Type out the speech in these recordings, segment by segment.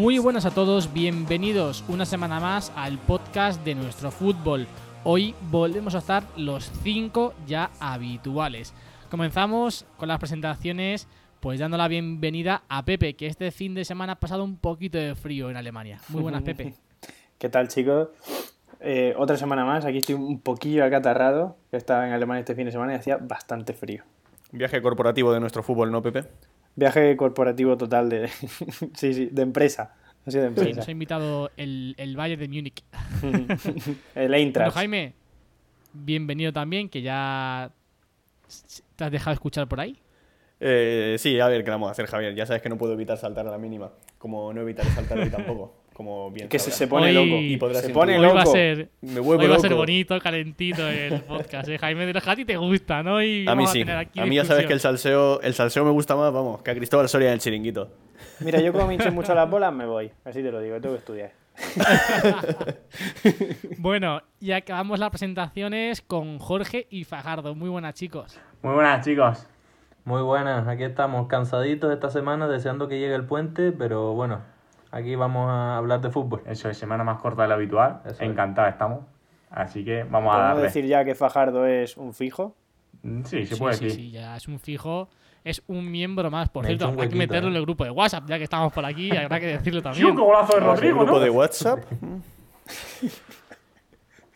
Muy buenas a todos, bienvenidos una semana más al podcast de nuestro fútbol. Hoy volvemos a estar los cinco ya habituales. Comenzamos con las presentaciones, pues dando la bienvenida a Pepe, que este fin de semana ha pasado un poquito de frío en Alemania. Muy buenas, Pepe. ¿Qué tal, chicos? Eh, otra semana más. Aquí estoy un poquillo acatarrado. que Estaba en Alemania este fin de semana y hacía bastante frío. Viaje corporativo de nuestro fútbol, ¿no, Pepe? Viaje corporativo total de. sí, sí, de empresa. Ha sido de Sí, empresa. nos ha invitado el, el Bayern de Múnich. El Bueno, Eintracht. Jaime, bienvenido también, que ya te has dejado escuchar por ahí. Eh, sí, a ver, ¿qué vamos a hacer, Javier? Ya sabes que no puedo evitar saltar a la mínima. Como no evitaré saltar hoy tampoco. Como bien que se, se pone Hoy- loco. Y podrás se pone Hoy va a loco. ser, Me vuelvo hoy va a ser loco. bonito, calentito el podcast, ¿eh? Jaime, de los que a ti te gusta, ¿no? Y A mí sí. A mí ya sabes que el salseo, el salseo me gusta más, vamos, que a Cristóbal Soria en el chiringuito. Mira, yo como me hinché mucho las bolas, me voy. Así te lo digo, tengo que estudiar. Bueno, y acabamos las presentaciones con Jorge y Fajardo. Muy buenas, chicos. Muy buenas chicos. Muy buenas, aquí estamos cansaditos esta semana deseando que llegue el puente, pero bueno, aquí vamos a hablar de fútbol. Eso es semana más corta de la habitual. Eso es. Encantados estamos. Así que vamos a ¿Podemos darle. decir ya que Fajardo es un fijo? Mm, Sí, se sí, puede sí, decir. sí, ya es un fijo. Es un miembro más. Por Me cierto, hay que meterlo ¿eh? en el grupo de WhatsApp, ya que estamos por aquí, habrá que decirlo ¡Sí, un también. golazo de ¿El Rodrigo, grupo ¿no? de WhatsApp?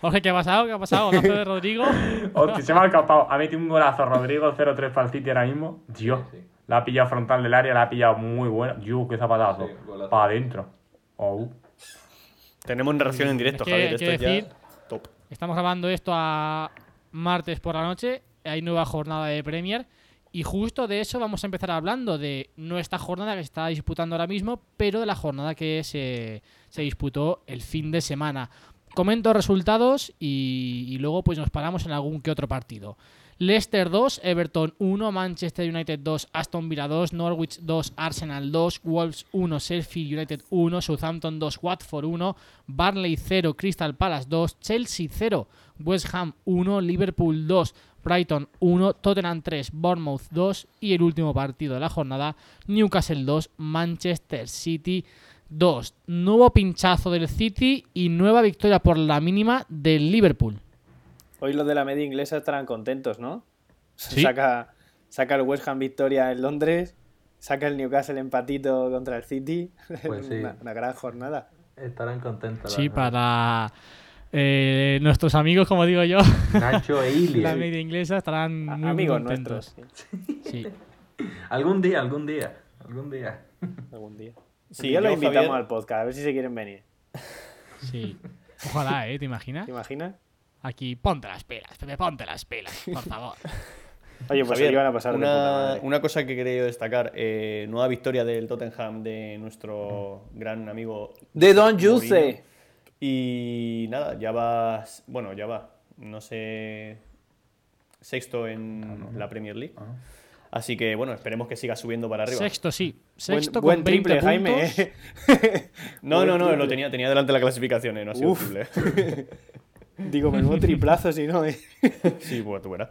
Jorge, ¿qué ha pasado? ¿Qué ha pasado? ¿Golazo de Rodrigo? Hostia, se me ha escapado. Ha metido un golazo Rodrigo 0-3 para el City ahora mismo. Dios. La ha pillado frontal del área, la ha pillado muy buena. Dios, qué zapatazo. para adentro. Oh. Tenemos narración en directo, Es que Javier. Esto ya decir- top. Estamos grabando esto a martes por la noche. Hay nueva jornada de Premier. Y justo de eso vamos a empezar hablando de no esta jornada que se está disputando ahora mismo, pero de la jornada que se, se disputó el fin de semana. Comento resultados y, y luego pues nos paramos en algún que otro partido. Leicester 2, Everton 1, Manchester United 2, Aston Villa 2, Norwich 2, Arsenal 2, Wolves 1, Sheffield United 1, Southampton 2, Watford 1, Barley 0, Crystal Palace 2, Chelsea 0, West Ham 1, Liverpool 2, Brighton 1, Tottenham 3, Bournemouth 2 y el último partido de la jornada, Newcastle 2, Manchester City 2. Nuevo pinchazo del City y nueva victoria por la mínima del Liverpool. Hoy los de la media inglesa estarán contentos, ¿no? Sí. Saca, saca el West Ham victoria en Londres, saca el Newcastle empatito contra el City. Pues sí. una, una gran jornada. Estarán contentos. Sí, para eh, nuestros amigos, como digo yo, Nacho e Ilia. la media inglesa estarán A- muy amigos contentos. nuestros. sí, Sí. Algún día, algún día, algún día. algún día. Sí, ya lo yo, invitamos Javier- al podcast, a ver si se quieren venir. Sí. Ojalá, ¿eh? ¿Te imaginas? ¿Te imaginas? Aquí, ponte las pelas, Pepe, ponte las pelas, por favor. Oye, pues Javier, a pasar de puta una, madre. una cosa que quería destacar, eh, nueva victoria del Tottenham de nuestro gran amigo De Don. Jose. Y nada, ya va, bueno, ya va, no sé, sexto en la Premier League. Así que bueno, esperemos que siga subiendo para arriba. Sexto, sí. Buen, Sexto buen con 20 triple, Jaime. puntos. ¿eh? No, Buen no, no, lo tenía, tenía delante la clasificación, eh, no ha sido Uf. triple. Digo, menudo triplazo si no, ¿eh? Sí, pues tú verás.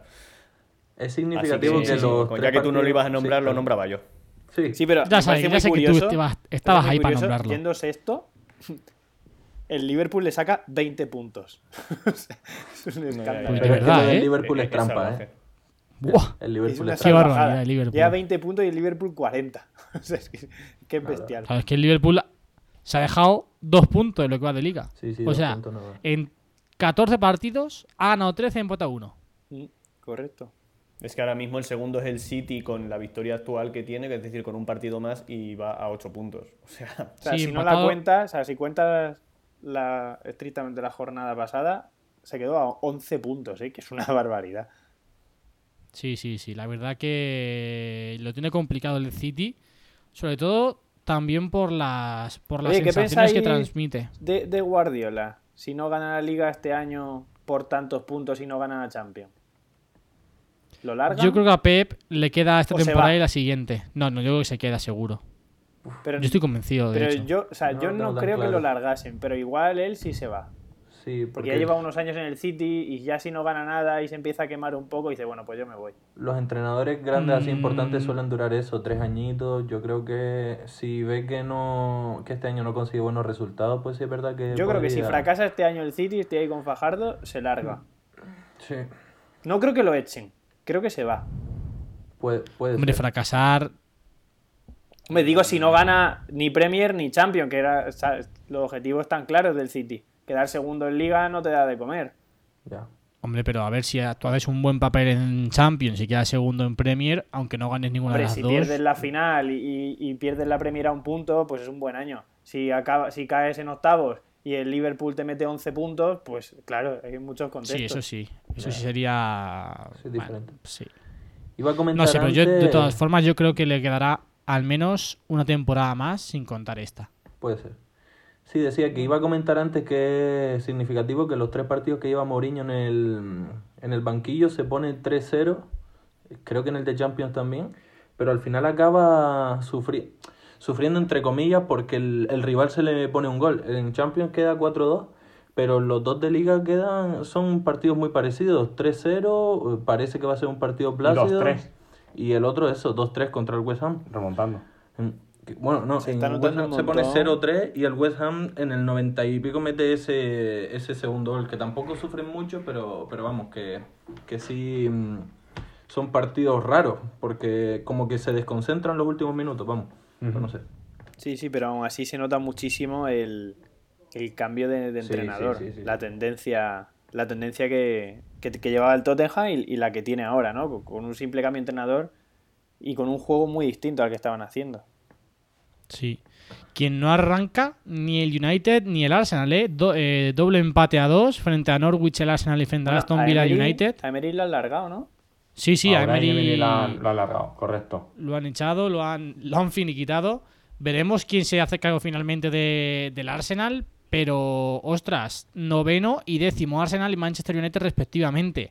Es Así significativo que, que, sí, los. tres ya que tú no lo ibas a nombrar, sí, lo claro. nombraba yo. Sí, Sí, pero Ya me sabes, ya sé que tú curioso, ibas- me estabas parece ahí muy para curioso, nombrarlo. Yendo sexto, el Liverpool le saca 20 puntos. Es un escándalo. Pues de es que verdad, ¿eh? Liverpool es Es trampa. ¿eh? Buah. El Es Liverpool una es Qué trampa. salvajada. barbaridad el Liverpool. Lleva 20 puntos y el Liverpool 40. O sea, es que, que es bestial. Sabes que el Liverpool se ha dejado dos puntos de lo que va de liga. Sí, sí, o dos sea, puntos nada. en 14 partidos ha ganado 13 y ha empatado uno. Mm, Correcto. Es que ahora mismo el segundo es el City con la victoria actual que tiene, que es decir, con un partido más y va a 8 puntos. O sea, O sea, Sí, si no la cuentas, o sea, si cuentas la, estrictamente la jornada pasada, se quedó a 11 puntos, ¿eh? que es una barbaridad. Sí, sí, sí. La verdad que lo tiene complicado el City. Sobre todo también por las, por las Oye, ¿qué sensaciones que transmite. De, de Guardiola, si no gana la liga este año por tantos puntos y no gana la Champions. ¿Lo larga? Yo creo que a Pep le queda esta ¿O se temporada y la siguiente. No, no, yo creo que se queda seguro. pero, Yo estoy convencido, de pero hecho. yo, o sea, No yo no creo que lo largasen, pero igual él sí se va. Sí, Porque porque ya lleva unos años en el City y ya si no gana nada y se empieza a quemar un poco, dice, bueno, pues yo me voy. los entrenadores grandes así Mm. importantes suelen durar eso, tres añitos. Yo creo que si ve que no que este año no consigue buenos resultados, pues sí es verdad que Yo creo que si fracasa este año el City, estoy ahí con Fajardo, se larga. Sí, No creo que lo echen, creo que se va. puede, puede Hombre, ser. fracasar. Me digo si no gana ni Premier ni Champions, que era, o sea, los objetivos están claros del City. Quedar segundo en Liga no te da de comer. Ya. Hombre, pero a ver si tú haces un buen papel en Champions y quedas segundo en Premier, aunque no ganes ninguna Hombre, de las si dos. pierdes la final y, pierdes la Premier a un punto, pues es un buen año. Si, acaba, si caes en octavos y el Liverpool te mete 11 puntos, pues claro, hay muchos contextos. Sí, eso sí. Eso sí sería. Sí, bueno, diferente. sí. Iba a comentar No sé, pero yo de todas formas yo creo que le quedará al menos una temporada más sin contar esta. Puede ser. Sí, decía que iba a comentar antes que es significativo que los tres partidos que lleva Mourinho en el, en el banquillo se pone 3-0, creo que en el de Champions también, pero al final acaba sufri- sufriendo entre comillas porque el, el rival se le pone un gol. En Champions queda 4-2, pero los dos de liga quedan son partidos muy parecidos, 3-0, parece que va a ser un partido plácido. 2-3. Y el otro eso, 2-3 contra el West Ham. Remontando. Bueno, no, Se en West Ham se pone montón. 0-3 y el West Ham en el 90 y pico mete ese, ese segundo gol, que tampoco sufren mucho, pero, pero vamos, que, que sí mm, son partidos raros, porque como que se desconcentran los últimos minutos, vamos. Pero no sé. Sí, sí, pero aún así se nota muchísimo el, el cambio de, entrenador. sí, sí, sí. La tendencia, la tendencia que, que, que llevaba el Tottenham y, y la que tiene ahora, ¿no? Con, con un simple cambio de entrenador y con un juego muy distinto al que estaban haciendo. Sí. Quien no arranca, ni el United ni el Arsenal, ¿eh? Do- eh, doble empate a dos frente a Norwich, el Arsenal y frente a Aston a Villa Emery- United. A Emery lo han largado, ¿no? Sí, sí, a Emery Emery la, la ha largado, correcto. lo han echado, lo han, lo han finiquitado. Veremos quién se hace cargo finalmente de- del Arsenal. Pero, ostras, noveno y décimo Arsenal y Manchester United respectivamente.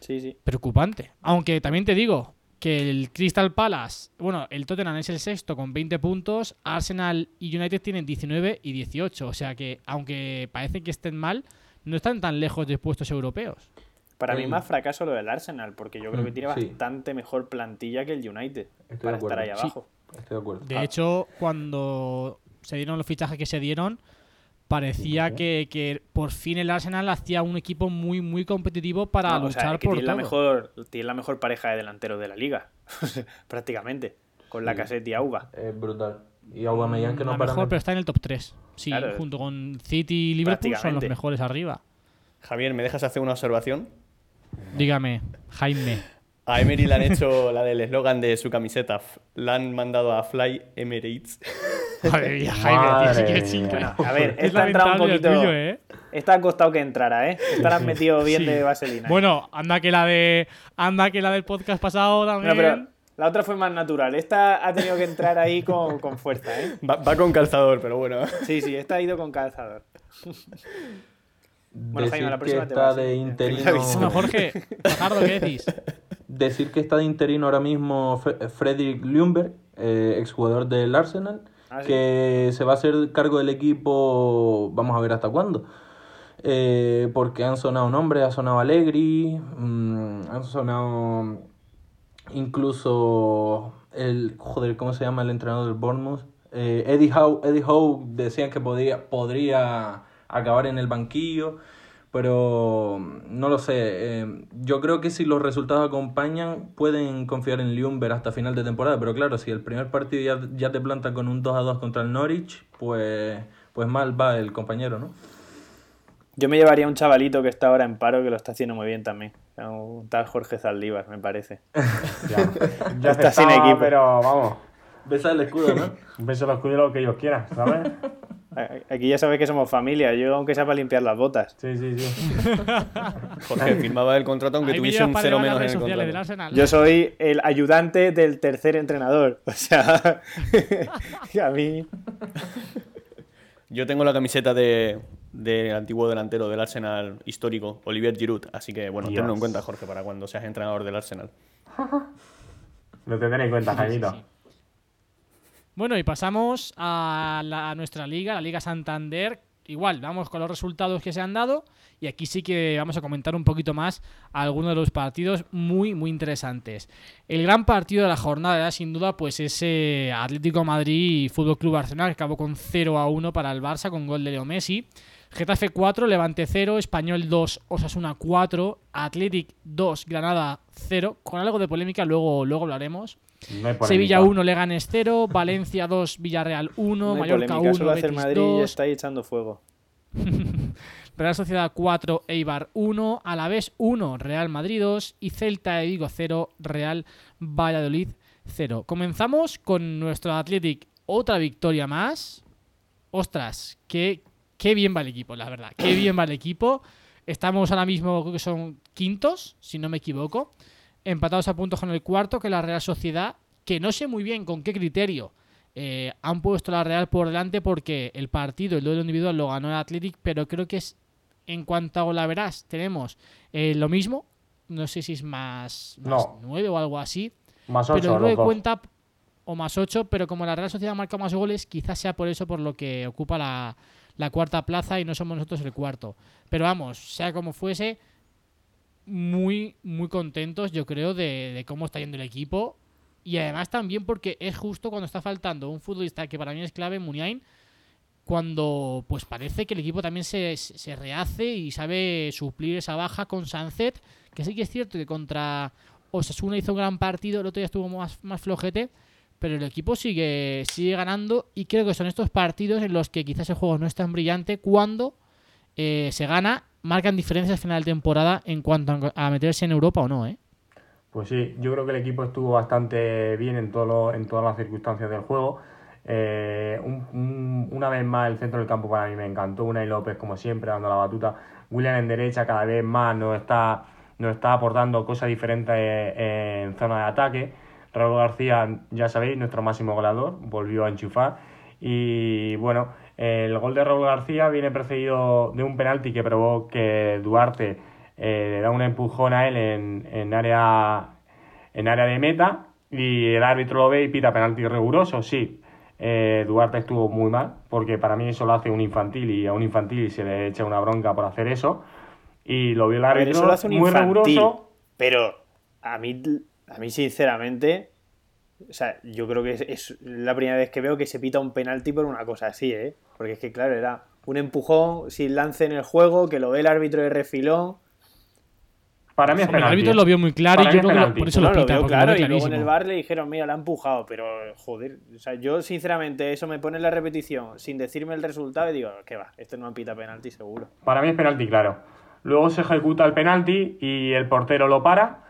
Sí, sí. Preocupante. Aunque también te digo que el Crystal Palace, bueno, el Tottenham es el sexto con 20 puntos, Arsenal y United tienen 19 y 18. O sea que, aunque parece que estén mal, no están tan lejos de puestos europeos. Para mí más fracaso lo del Arsenal, porque yo creo que Mm, tiene sí. bastante mejor plantilla que el United Estoy para estar ahí Sí. abajo. Estoy de acuerdo. De hecho, cuando se dieron los fichajes que se dieron, parecía que, que por fin el Arsenal hacía un equipo muy, muy competitivo para No, o sea, luchar es que por tiene la, todo. mejor, tiene la mejor pareja de delanteros de la liga, prácticamente, con la Sí. caseta y Auba. Es brutal. Y Aubameyang que no la para mejor, pero está en el top 3. Sí, Claro. junto con City y Liverpool son los mejores arriba. Javier, ¿me dejas hacer una observación? Dígame, Jaime. A Emery le han hecho la del eslogan de su camiseta. La han mandado a Fly Emirates. Madre mía, Jaime, tío, sí que es. A ver, Es esta ha entrado un poquito. tuyo, ¿eh? Esta ha costado que entrara, ¿eh? Esta la han metido bien Sí. de vaselina. Bueno, anda que la de anda que la del podcast pasado también. No, pero la otra fue más natural. Esta ha tenido que entrar ahí con, con fuerza, ¿eh? Va, va con calzador, pero bueno. Sí, sí, esta ha ido con calzador. Bueno, Jaime, la que próxima te está vas, de ¿eh? interino... Jorge, Fajardo, ¿qué decís? Decir que está de interino ahora mismo Fre- Fredrik Ljungberg, eh, exjugador del Arsenal, Ah, sí. que se va a hacer cargo del equipo, vamos a ver hasta cuándo. Eh, porque han sonado nombres, ha sonado Allegri, mm, han sonado incluso el, joder, ¿cómo se llama el entrenador del Bournemouth? Eh, Eddie Howe, Eddie Howe decían que podía, podría acabar en el banquillo, pero mm, no lo sé. eh, yo creo que si los resultados acompañan, pueden confiar en Ljungberg hasta final de temporada, pero claro, si el primer partido ya, ya te planta con un 2 a 2 contra el Norwich, pues, pues mal va el compañero, ¿no? Yo me llevaría a un chavalito que está ahora en paro que lo está haciendo muy bien también. Un tal Jorge Zaldívar, me parece. Ya, ya Está sin equipo. Pero vamos, Besa el escudo, ¿no? beso los escudo lo que ellos quieran, ¿sabes? Aquí ya sabes que somos familia. Yo, aunque sea para limpiar las botas. Sí, sí, sí. Porque firmaba el contrato aunque Hay tuviese un cero menos en el contrato. Arsenal. Yo soy el ayudante del tercer entrenador. O sea, a mí. Yo tengo la camiseta de del antiguo delantero del Arsenal histórico, Olivier Giroud. Así que, bueno, Dios. tenlo en cuenta, Jorge, para cuando seas entrenador del Arsenal. Lo tendré en cuenta, Jaimito. Bueno, y pasamos a, la- nuestra liga, la Liga Santander. Igual, vamos con los resultados que se han dado. Y aquí sí que vamos a comentar un poquito más algunos de los partidos muy, muy interesantes. El gran partido de la jornada sin duda pues ese Atlético Madrid y Fútbol Club Barcelona que acabó con 0 a 1 para el Barça con gol de Leo Messi. Getafe 4, Levante 0, Español 2, Osasuna 4, Athletic 2, Granada 0, con algo de polémica, luego, luego hablaremos. No. Sevilla 1, Leganes 0, Valencia 2, Villarreal 1, No Mallorca polémica, 1, solo hacer Betis Madrid y ya 2, está ahí echando fuego. Real Sociedad 4, Eibar 1, Alavés 1, Real Madrid 2 y Celta de Vigo 0, Real Valladolid 0. Comenzamos con nuestro Athletic, otra victoria más. Ostras, qué, qué bien va el equipo, la verdad. Qué bien va el equipo. Estamos ahora mismo, creo que son quintos, si no me equivoco. Empatados a puntos con el cuarto, que es la Real Sociedad, que no sé muy bien con qué criterio eh, han puesto la Real por delante porque el partido, el duelo individual lo ganó el Athletic, pero creo que es en cuanto a la verás, tenemos eh, lo mismo. No sé si es más, más No. 9 o algo así. Más pero 8 luego los de dos. cuenta, o más 8, pero como la Real Sociedad marca más goles, quizás sea por eso por lo que ocupa la, la cuarta plaza y no somos nosotros el cuarto. Pero vamos, sea como fuese, muy, muy contentos, yo creo, de, cómo está yendo el equipo. Y además también porque es justo cuando está faltando un futbolista que para mí es clave, Muniain, cuando pues parece que el equipo también se, rehace y sabe suplir esa baja con Sanzet, que sí que es cierto que contra Osasuna hizo un gran partido, el otro día estuvo más, más flojete, pero el equipo sigue, sigue ganando y creo que son estos partidos en los que quizás el juego no es tan brillante cuando eh, se gana, marcan diferencias al final de temporada en cuanto a, meterse en Europa o no, ¿eh? Pues sí, yo creo que el equipo estuvo bastante bien en, todo lo- en todas las circunstancias del juego. Eh, un- un- una vez más el centro del campo para mí me encantó. Unai López, como siempre, dando la batuta. William en derecha cada vez más nos está, nos está aportando cosas diferentes eh, en zona de ataque. Raúl García, ya sabéis, nuestro máximo goleador, volvió a enchufar. Y bueno, el gol de Raúl García viene precedido de un penalti que probó que Duarte eh, le da un empujón a él en, en área en área de meta y el árbitro lo ve y pita penalti riguroso, sí. Eh, Duarte estuvo muy mal, porque para mí eso lo hace un infantil y a un infantil se le echa una bronca por hacer eso. Y lo vio el árbitro eso lo hace un muy riguroso. Pero a mí, a mí sinceramente, o sea, yo creo que es, es la primera vez que veo que se pita un penalti por una cosa así, ¿eh? Porque es que, claro, era un empujón sin lance en el juego, que lo ve el árbitro de refilón. Para mí es Hombre, el penalti. árbitro lo vio muy claro Para y yo creo que lo- penalti. por eso No, lo lo pita, veo lo claro, ve y luego en el bar le dijeron, mira, la ha empujado, pero joder, o sea, yo sinceramente eso me pone en la repetición sin decirme el resultado y digo, ¿qué va? Esto no pita penalti seguro. Para mí es penalti, claro. Luego se ejecuta el penalti y el portero lo para,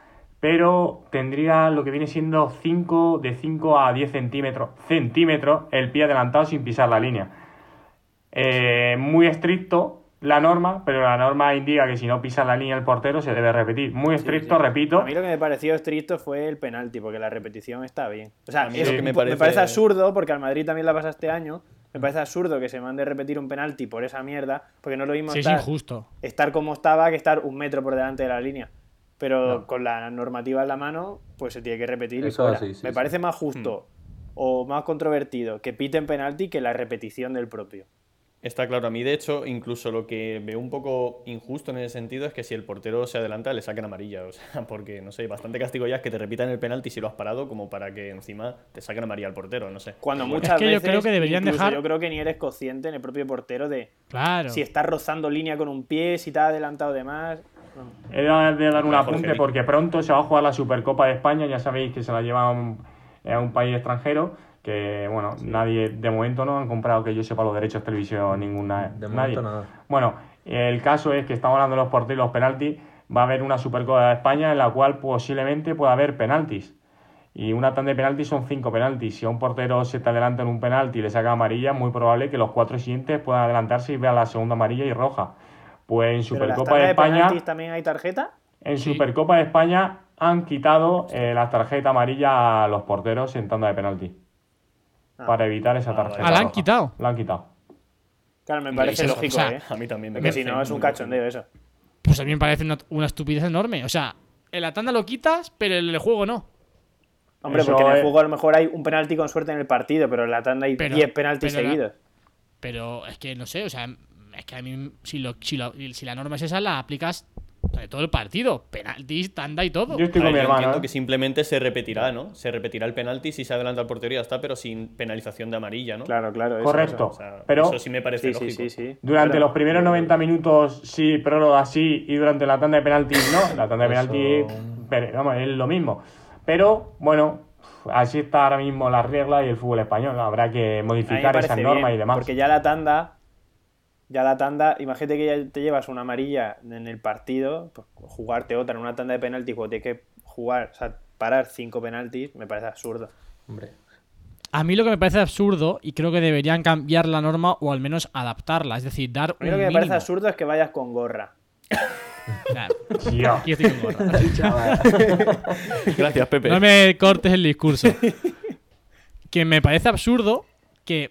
pero tendría lo que viene siendo 5 de 5 a 10 centímetros, centímetros el pie adelantado sin pisar la línea. Eh, muy estricto la norma, pero la norma indica que si no pisa la línea el portero se debe repetir. Muy estricto, repito. A mí lo que me pareció estricto fue el penalti, porque la repetición está bien. O sea, A mí es- que me me, parece... parece- absurdo, porque al Madrid también la pasa este año. Me parece absurdo que se mande a repetir un penalti por esa mierda, porque no es lo mismo Sí, es injusto. estar como estaba que estar un metro por delante de la línea. Pero con la normativa en la mano, pues se tiene que repetir. y Eso es sí, me sí. parece más justo Hmm. o más controvertido que piten penalti que la repetición del propio. Está claro, a mí de hecho, incluso lo que veo un poco injusto en ese sentido es que si el portero se adelanta le saquen amarilla. O sea, porque, no sé, bastante castigo ya es que te repitan el penalti si lo has parado, como para que encima te saquen amarilla al portero, no sé. Cuando muchas que yo veces, creo que deberían dejar- Yo creo que ni eres consciente en el propio portero de Claro. si está rozando línea con un pie, si te ha adelantado de más. He de dar un apunte porque pronto se va a jugar la Supercopa de España, ya sabéis que se la lleva a un, a un país extranjero, que bueno, nadie, de momento no han comprado que yo sepa los derechos de televisión ninguna. De nadie. nada. Bueno, el caso es que estamos hablando de los porteros y los penaltis, va a haber una Supercopa de España en la cual posiblemente pueda haber penaltis. Y una tanda de penaltis son cinco penaltis. Si a un portero se te adelanta en un penalti y le saca amarilla, muy probable que los cuatro siguientes puedan adelantarse y vean la segunda amarilla y roja. Pues en Supercopa de de España, también hay tarjeta. en Sí. Supercopa de España han quitado eh, la tarjeta amarilla a los porteros en tanda de penalti. Ah. Para evitar esa tarjeta. Ah, la han quitado. La han quitado. Claro, me parece eso, lógico, o sea, ¿eh? A mí también me Porque si no es un cachondeo eso. Pues a mí me parece una, una estupidez enorme. O sea, en la tanda lo quitas, pero en el juego no. Hombre, Eso porque en el juego a lo mejor hay un penalti con suerte en el partido, pero en la tanda hay Pero- 10 penaltis pero la- seguidos. Pero es que no sé, o sea, es que a mí, si, lo, si, lo- si la norma es esa, la aplicas de todo el partido. Penaltis, tanda y todo. Yo estoy con ver, mi yo hermano. entiendo ¿eh? que simplemente se repetirá, ¿no? Se repetirá el penalti si se adelanta al portero y ya está, pero sin penalización de amarilla, ¿no? Claro, claro. eso, Correcto. O sea, Pero eso sí me parece eso. Sí, sí, lógico. sí, sí. Durante Claro. los primeros 90 minutos sí, prórroga sí, y durante la tanda de penaltis no. La tanda de Eso- penaltis, pero, vamos, es lo mismo. Pero, bueno, así está ahora mismo la regla y el fútbol español. Habrá que modificar esas normas bien, y demás. Porque ya la tanda, ya la tanda, imagínate que ya te llevas una amarilla en el partido, pues, jugarte otra en una tanda de penaltis, cuando tienes que jugar, o sea, parar cinco penaltis, me parece absurdo. Hombre. A mí lo que me parece absurdo, y creo que deberían cambiar la norma o al menos adaptarla, es decir, dar A mí un lo que me parece absurdo es que vayas con gorra. Aquí estoy con gorra. Gracias, Pepe. No me cortes el discurso. que me parece absurdo que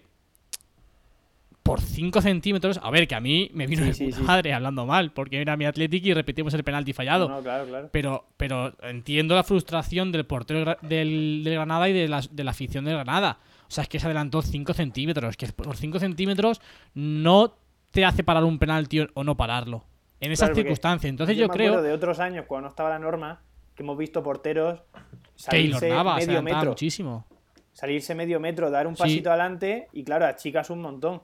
por 5 centímetros. A ver, que a mí me vino Sí, de sí, puta sí. madre hablando mal, porque era mi Athletic y repetimos el penalti fallado. No, claro, claro. Pero, pero entiendo la frustración del portero del, del Granada y de la, de la afición del Granada. O sea, es que se adelantó 5 centímetros. Que por 5 centímetros no te hace parar un penalti o- no pararlo. En esas Claro, circunstancias. Entonces yo, me creo de otros años cuando no estaba la norma que hemos visto porteros salirse medio metro. muchísimo. Salirse medio metro, dar un Sí. pasito adelante y claro, achicas un montón.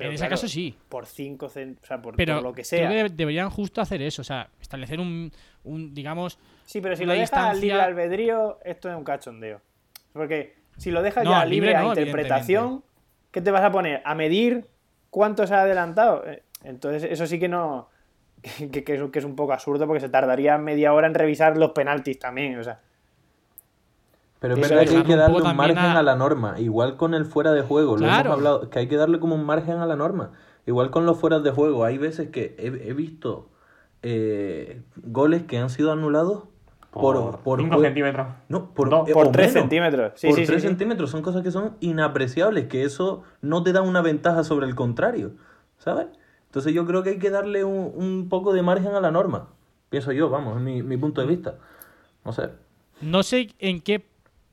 Pero, en ese caso sí. Por 5 centímetros, o sea, por, Pero por lo que creo sea. que deb- deberían justo hacer eso. O sea, establecer un, un digamos... Sí, pero si lo dejas al libre albedrío, esto es un cachondeo. Porque si lo dejas No, ya libre libre a interpretación, ¿qué te vas a poner? ¿A medir cuánto se ha adelantado? Eh, Entonces, eso sí que no. Que, que es un poco absurdo porque se tardaría media hora en revisar los penaltis también. O sea, Pero es verdad que hay que un darle un margen a... a- la norma. Igual con el fuera de juego, lo hemos hablado, que hay que darle como un margen a la norma. Igual con los fueras de juego. Hay veces que he, he visto eh, goles que han sido anulados por, por 5 jue- centímetros. No, por, Dos. eh, por o 3 menos. centímetros. Sí, por sí, sí, 3 sí. centímetros son cosas que son inapreciables, que eso no te da una ventaja sobre el contrario, ¿sabes? Entonces yo creo que hay que darle un, un poco de margen a la norma. Pienso yo, vamos, es mi, mi punto de vista. No sé. No sé en qué...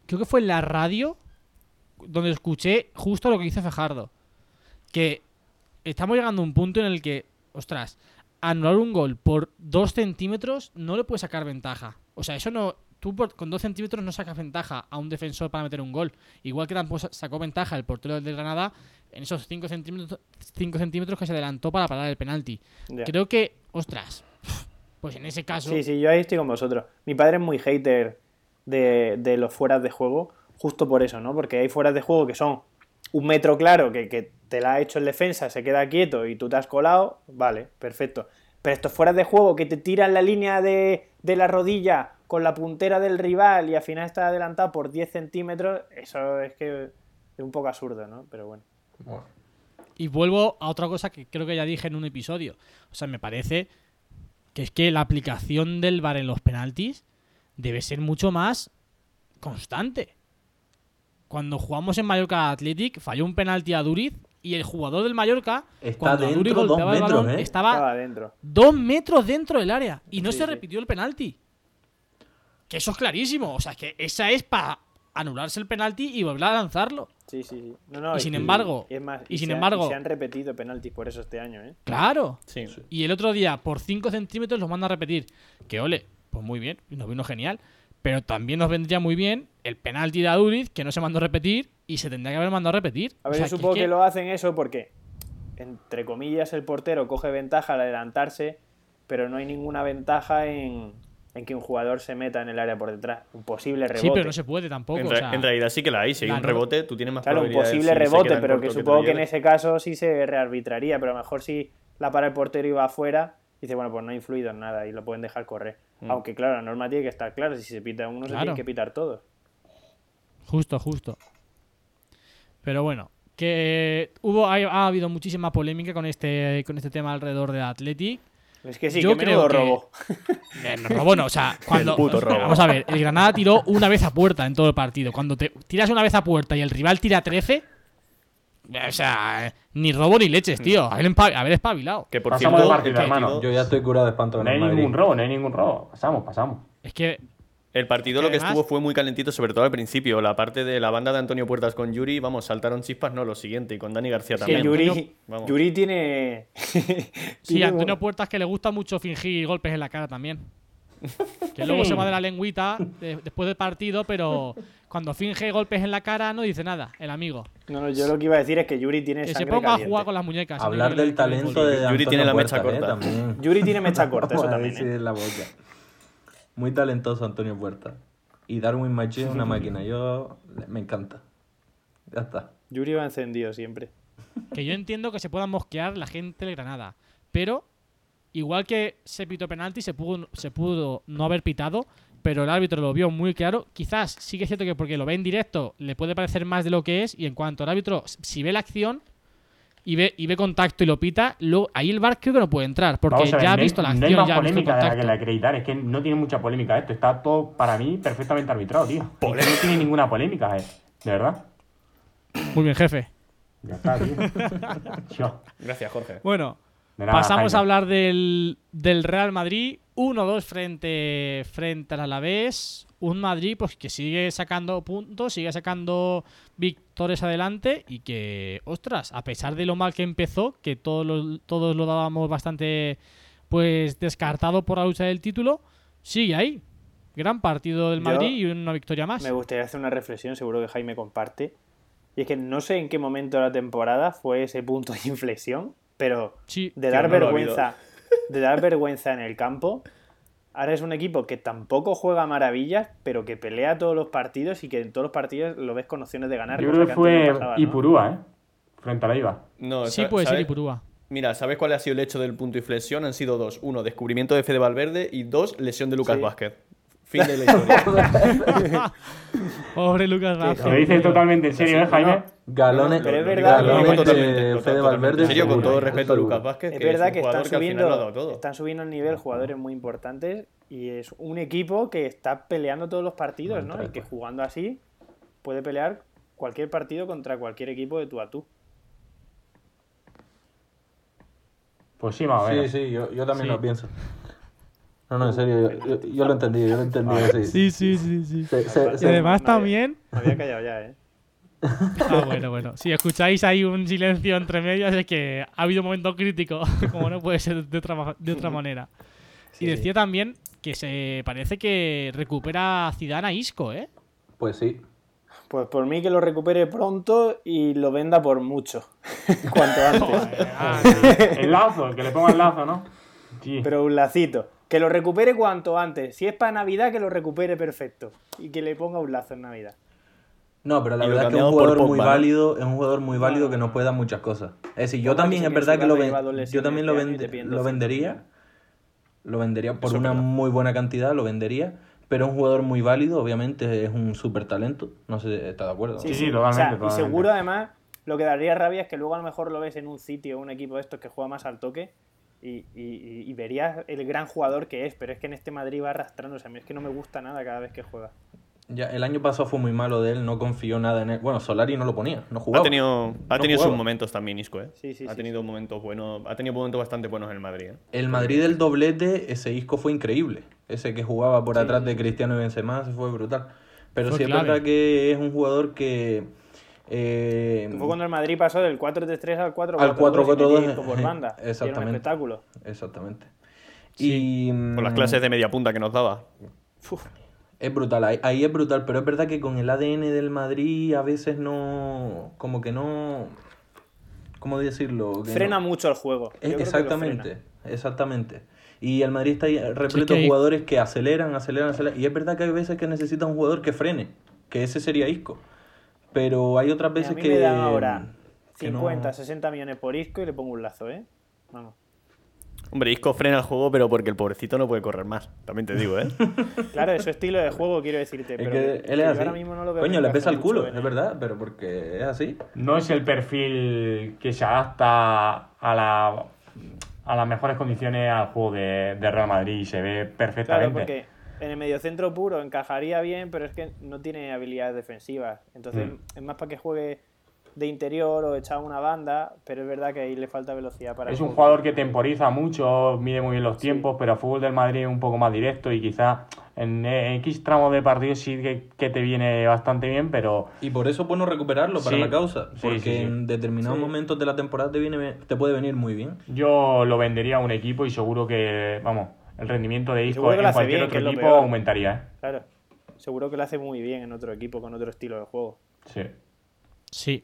Creo que fue en la radio donde escuché justo lo que dice Fajardo. Que estamos llegando a un punto en el que, ostras, anular un gol por dos centímetros no le puede sacar ventaja. O sea, eso no... Tú por- con dos centímetros no sacas ventaja a un defensor para meter un gol. Igual que tampoco sa- sacó ventaja el portero del Granada en esos 5 centímetros, cinco centímetros que se adelantó para parar el penalti. Creo que, ostras, pues en ese caso... Sí, sí, yo ahí estoy con vosotros. Mi padre es muy hater de, de los fueras de juego, justo por eso, ¿no? Porque hay fueras de juego que son un metro claro, que, que te la ha hecho el defensa, se queda quieto y tú te has colado, vale, perfecto. Pero estos fueras de juego que te tiran la línea de, de la rodilla con la puntera del rival y al final está adelantado por 10 centímetros, eso es que es un poco absurdo, ¿no? Pero bueno. Y vuelvo a otra cosa que creo que ya dije en un episodio. O sea, me parece que es que la aplicación del VAR en los penaltis debe ser mucho más constante. Cuando jugamos en Mallorca Athletic, falló un penalti a Duriz y el jugador del Mallorca, Está cuando dentro Duriz dos golpeaba el balón, ¿eh? estaba Estaba adentro. dos metros dentro del área y no Sí, se sí. repitió el penalti. Que eso es clarísimo. O sea, que esa es para anularse el penalti y volver a lanzarlo. Sí, sí, sí. No, no, Y sin embargo- es más, y sin se embargo- se han repetido penaltis por eso este año, ¿eh? Claro. Sí. Y el otro día, por 5 centímetros, los manda a repetir. Que ole, pues muy bien, nos vino genial. Pero también nos vendría muy bien el penalti de Aduriz, que no se mandó a repetir y se tendría que haber mandado a repetir. A O ver, sea, yo que supongo que, que- lo hacen eso porque, entre comillas, el portero coge ventaja al adelantarse, pero no hay ninguna ventaja en, en que un jugador se meta en el área por detrás. Un posible rebote. Sí, pero no se puede tampoco. En, o re- sea, en realidad sí que la hay. Si hay un rebote, tú tienes más Claro, un posible rebote, en pero que supongo que en lleves. ese caso sí se rearbitraría, pero a lo mejor si la para el portero y va afuera, dice, bueno, pues no ha influido en nada y lo pueden dejar correr. Mm. Aunque claro, la norma tiene que estar clara, si se pita uno se Claro. tiene que pitar todos. Justo, justo. Pero bueno, que hubo ha, ha habido muchísima polémica con este con este tema alrededor de Athletic. Es que sí, Yo que creo que- robo. Eh, no, robo no, o sea, cuando puto robo. vamos a ver, el Granada tiró una vez a puerta en todo el partido. Cuando te tiras una vez a puerta y el rival tira 13, o sea, ni robo ni leches, tío. Haber, empa- haber espabilado. Que por Pasamos cierto, de partido, hermano. Yo ya estoy curado de espanto No hay Madrid. ningún robo, no hay ningún robo. Pasamos, pasamos. Es que El partido Que lo que además- estuvo fue muy calentito, sobre todo al principio. La parte de la banda de Antonio Puertas con Yuri, vamos, saltaron chispas, no, lo siguiente, y con Dani García Que también. Yuri, Vamos. Yuri tiene. sí, Antonio Puertas que le gusta mucho fingir golpes en la cara también. Que luego se va de la lengüita de- después del partido, pero cuando finge golpes en la cara no dice nada, el amigo. No, no, yo lo que iba a decir es que Yuri tiene Que se sangre ponga a jugar con las muñecas. Hablar del talento de Yuri Antonio tiene la mecha eh, corta. también. Yuri tiene mecha corta, eso también. decir ¿eh? en la boca. Muy talentoso Antonio Puerta. Y Darwin Machi es una máquina. Yo me encanta. Ya está. Yuri va encendido siempre. Que yo entiendo que se pueda mosquear la gente del Granada. Pero, igual que se pitó penalti, se pudo, se pudo no haber pitado. Pero el árbitro lo vio muy claro. Quizás sí que es cierto que porque lo ve en directo le puede parecer más de lo que es. Y en cuanto al árbitro, si ve la acción y ve, y ve contacto y lo pita, luego, ahí el VAR creo que no puede entrar. Porque ver, ya ha no visto la No hay acción, más ya ha visto el polémica de la que acreditar. Es que no tiene mucha polémica esto. Está todo, para mí, perfectamente arbitrado, tío. Es que no tiene ninguna polémica, eh. De verdad. Muy bien, jefe. Ya está, tío. Gracias, Jorge. Bueno, nada, Pasamos a hablar del, del Real Madrid. 1-2 frente, frente al Alavés. Un Madrid pues, que sigue sacando puntos, sigue sacando victorias adelante y que, ostras, a pesar de lo mal que empezó, que todos lo, todos lo dábamos bastante pues descartado por la lucha del título, sigue ahí. Gran partido del Yo Madrid y una victoria más. Me gustaría hacer una reflexión, seguro que Jaime comparte. Y es que no sé en qué momento de la temporada fue ese punto de inflexión, pero Sí, de dar no lo ha vergüenza, de dar vergüenza en el campo. Ahora es un equipo que tampoco juega maravillas, pero que pelea todos los partidos y que en todos los partidos lo ves con opciones de ganar. Yo creo que no fue. Ipurúa, ¿eh? Frente a la IVA. No, sí puede ser. Ipurúa. Mira, ¿sabes cuál ha sido el hecho del punto de inflexión? Han sido dos. Uno, descubrimiento de Fede Valverde y dos, lesión de Lucas Sí. Vázquez. Fin de la historia. Pobre Lucas Vázquez. Lo dices totalmente en serio, ¿eh, Jaime? Galones, pero es verdad galones totalmente, de Fede Valverde. En serio, con todo respeto a. Lucas Vázquez, Es que verdad es que están jugador que al final lo ha dado subiendo, todo. están subiendo el nivel jugadores muy importantes y es un equipo que está peleando todos los partidos, ¿no? Y que jugando así puede pelear cualquier partido contra cualquier equipo de tú a tú. Pues sí, más o Sí, menos. sí, yo, yo también Sí. lo pienso. No, no, en serio, yo, yo- yo lo entendí, yo lo entendí así. Sí, sí, sí, sí. Se- se- Y además también Me había callado ya, ¿eh? Ah, bueno, bueno. Si escucháis ahí un silencio entre medias es que ha habido un momento crítico, como no puede ser de otra, de otra manera. y decía también que se parece que recupera Zidane a Isco, ¿eh? Pues sí. Pues por mí que lo recupere pronto y lo venda por mucho. Cuanto antes. Ah, El lazo, que le ponga el lazo, ¿no? Sí. Pero un lacito. Que lo recupere cuanto antes. Si es para Navidad, que lo recupere perfecto. Y que le ponga un lazo en Navidad. No, pero la Y verdad es que es un jugador muy Pogba, ¿no? válido, es un jugador muy válido que nos puede dar muchas cosas. Es decir, yo Pogba también es verdad que lo, ven- yo también lo, vend- lo 12. vendería. Lo vendería por Eso una muy buena cantidad, lo vendería. Pero es un jugador muy válido, obviamente es un súper talento. No sé si está de acuerdo. Sí, sí, O totalmente, sea, y seguro además, lo que daría rabia es que luego a lo mejor lo ves en un sitio, un equipo de estos que juega más al toque. Y, y- y- y verías el gran jugador que es, pero es que en este Madrid va arrastrándose. A mí es que no me gusta nada cada vez que juega. Ya, el año pasado fue muy malo de él, no confió nada en él. Bueno, Solari no lo ponía, no jugaba. Ha tenido, ha No tenido sus momentos también, Isco, ¿eh? Sí, sí, ha sí, tenido momentos buenos, ha tenido momentos bastante buenos en el Madrid, ¿eh? El Madrid del doblete, ese Isco fue increíble. Ese que jugaba por atrás de Cristiano y Benzema, se fue brutal. Pero Fue sí es verdad que es un jugador que... eh, Fue cuando el Madrid pasó del 4-3-3 al 4-4-2 Al 4-4-2, y metía por banda. Y Era un exactamente. espectáculo. Exactamente. Sí, Y Con las mm, clases de media punta que nos daba. Uf, es brutal, ahí, ahí es brutal, pero es verdad que con el ADN del Madrid a veces no... Como que no... ¿Cómo decirlo? Que frena no- mucho el juego. Lo Exactamente, exactamente. Y el Madrid está repleto de jugadores que aceleran, aceleran, aceleran. Y es verdad que hay veces que necesita un jugador que frene, que ese sería Isco. Pero hay otras A veces mí que. me dan ahora que no- 50, 60 millones por Isco y le pongo un lazo, ¿eh? Vamos. Hombre, Isco frena el juego, pero porque el pobrecito no puede correr más. También te digo, ¿eh? Claro, es su estilo de juego, quiero decirte. Es pero que él es así. ahora mismo no lo veo Coño, le pesa el culo, es verdad, pero porque es así. No es el perfil que se adapta a la a las mejores condiciones al juego de, de Real Madrid y se ve Claro, perfectamente. porque en el mediocentro puro encajaría bien, pero es que no tiene habilidades defensivas. Entonces Mm. es más para que juegue de interior o echado una banda, pero es verdad que ahí le falta velocidad para Es un jugador que temporiza mucho, mide muy bien los tiempos, pero a fútbol del Madrid es un poco más directo y quizá en X tramos de partido sí que, que te viene bastante bien, pero Y por eso es bueno recuperarlo para Sí. la causa. Sí, Porque sí, sí. en determinados Sí. momentos de la temporada te, viene, te puede venir muy bien. yo lo vendería a un equipo y seguro que, vamos, el rendimiento de Isco en cualquier bien, otro equipo peor. aumentaría, ¿eh? Claro. Seguro que lo hace muy bien en otro equipo, con otro estilo de juego. Sí. Sí.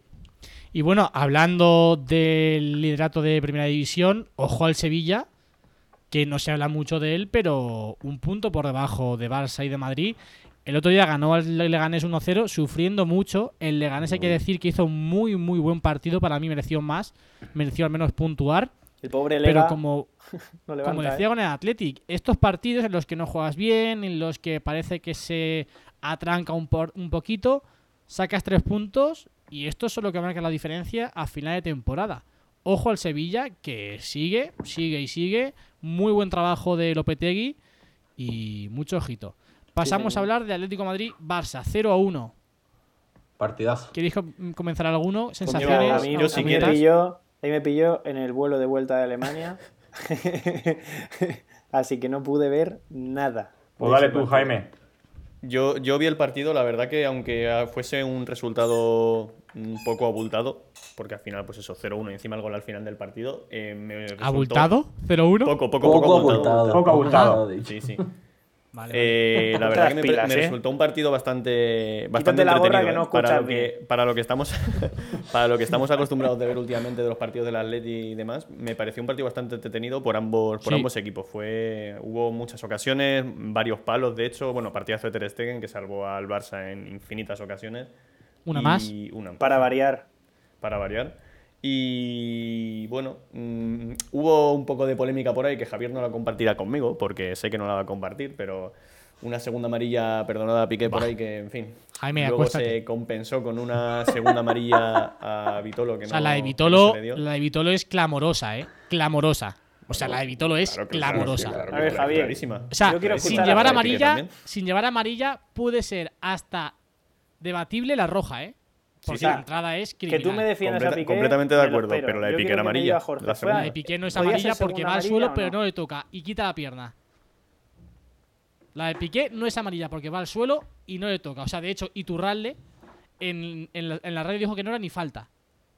Y bueno, hablando del liderato de Primera División, ojo al Sevilla, que no se habla mucho de él, pero un punto por debajo de Barça y de Madrid. El otro día ganó al Leganés 1-0, sufriendo mucho. El Leganés hay que decir que hizo un muy, muy buen partido. Para mí mereció más, mereció al menos puntuar. El pobre Pero Lega como, no levanta, como ¿eh? decía con el Athletic, estos partidos en los que no juegas bien, en los que parece que se atranca un, por- un poquito, sacas tres puntos y esto es lo que marca la diferencia a final de temporada. Ojo al Sevilla, que sigue, sigue y sigue. Muy buen trabajo de Lopetegui y mucho ojito. Pasamos a hablar de Atlético de Madrid, Barça, 0 a 1. Partidazo. ¿Queréis com- comenzar alguno? Pues ¿Sensaciones? mira, a mí, yo si quieres. Ahí me pilló en el vuelo de vuelta de Alemania. Así que no pude ver nada. Pues dale tú, partido. Jaime. Yo, yo vi el partido, la verdad que aunque fuese un resultado un poco abultado, porque al final, pues eso, 0-1 y encima el gol al final del partido, eh, me ¿Abultado? ¿0-1? Poco, poco, poco, abultado. Poco abultado. Sí, sí. Vale, vale. Eh, la Ponte verdad que me, pilas, me ¿eh? resultó un partido bastante, bastante la gorra entretenido. que no ¿eh? para, lo que, para lo que estamos para lo que estamos acostumbrados de ver últimamente de los partidos del Atleti y demás, me pareció un partido bastante entretenido por ambos por Sí. ambos equipos. Fue hubo muchas ocasiones, varios palos, de hecho, bueno, partidazo de Ter Stegen que salvó al Barça en infinitas ocasiones. ¿Una Y más? Una más Para variar. para variar. Y bueno, mm, hubo un poco de polémica por ahí que Javier no la compartirá conmigo, porque sé que no la va a compartir, pero una segunda amarilla perdonada a Piqué por ahí que, en fin, Jaime, luego acuéstate. se compensó con una segunda amarilla a Vitolo que O sea, no, la de no Vitolo, se le dio. la de Vitolo es clamorosa, ¿eh? Clamorosa. O sea, la de Vitolo es Claro que- claro, clamorosa. sí, claro que A ver, Javier. clarísima. O sea, Yo sin llevar amarilla, sin llevar amarilla puede ser hasta debatible la roja, ¿eh? Porque sí. la entrada es Que criminal. tú me defiendas Completa- a Piqué. completamente de acuerdo, pero la de Piqué era que amarilla, Jorge, la ¿fue segunda. La de Piqué no es ¿Podía amarilla porque va al suelo, pero no? le toca y quita la pierna. La de Piqué no es amarilla porque va al suelo y no le toca. O sea, de hecho, Iturralde en, en, la, en la radio dijo que no era ni falta.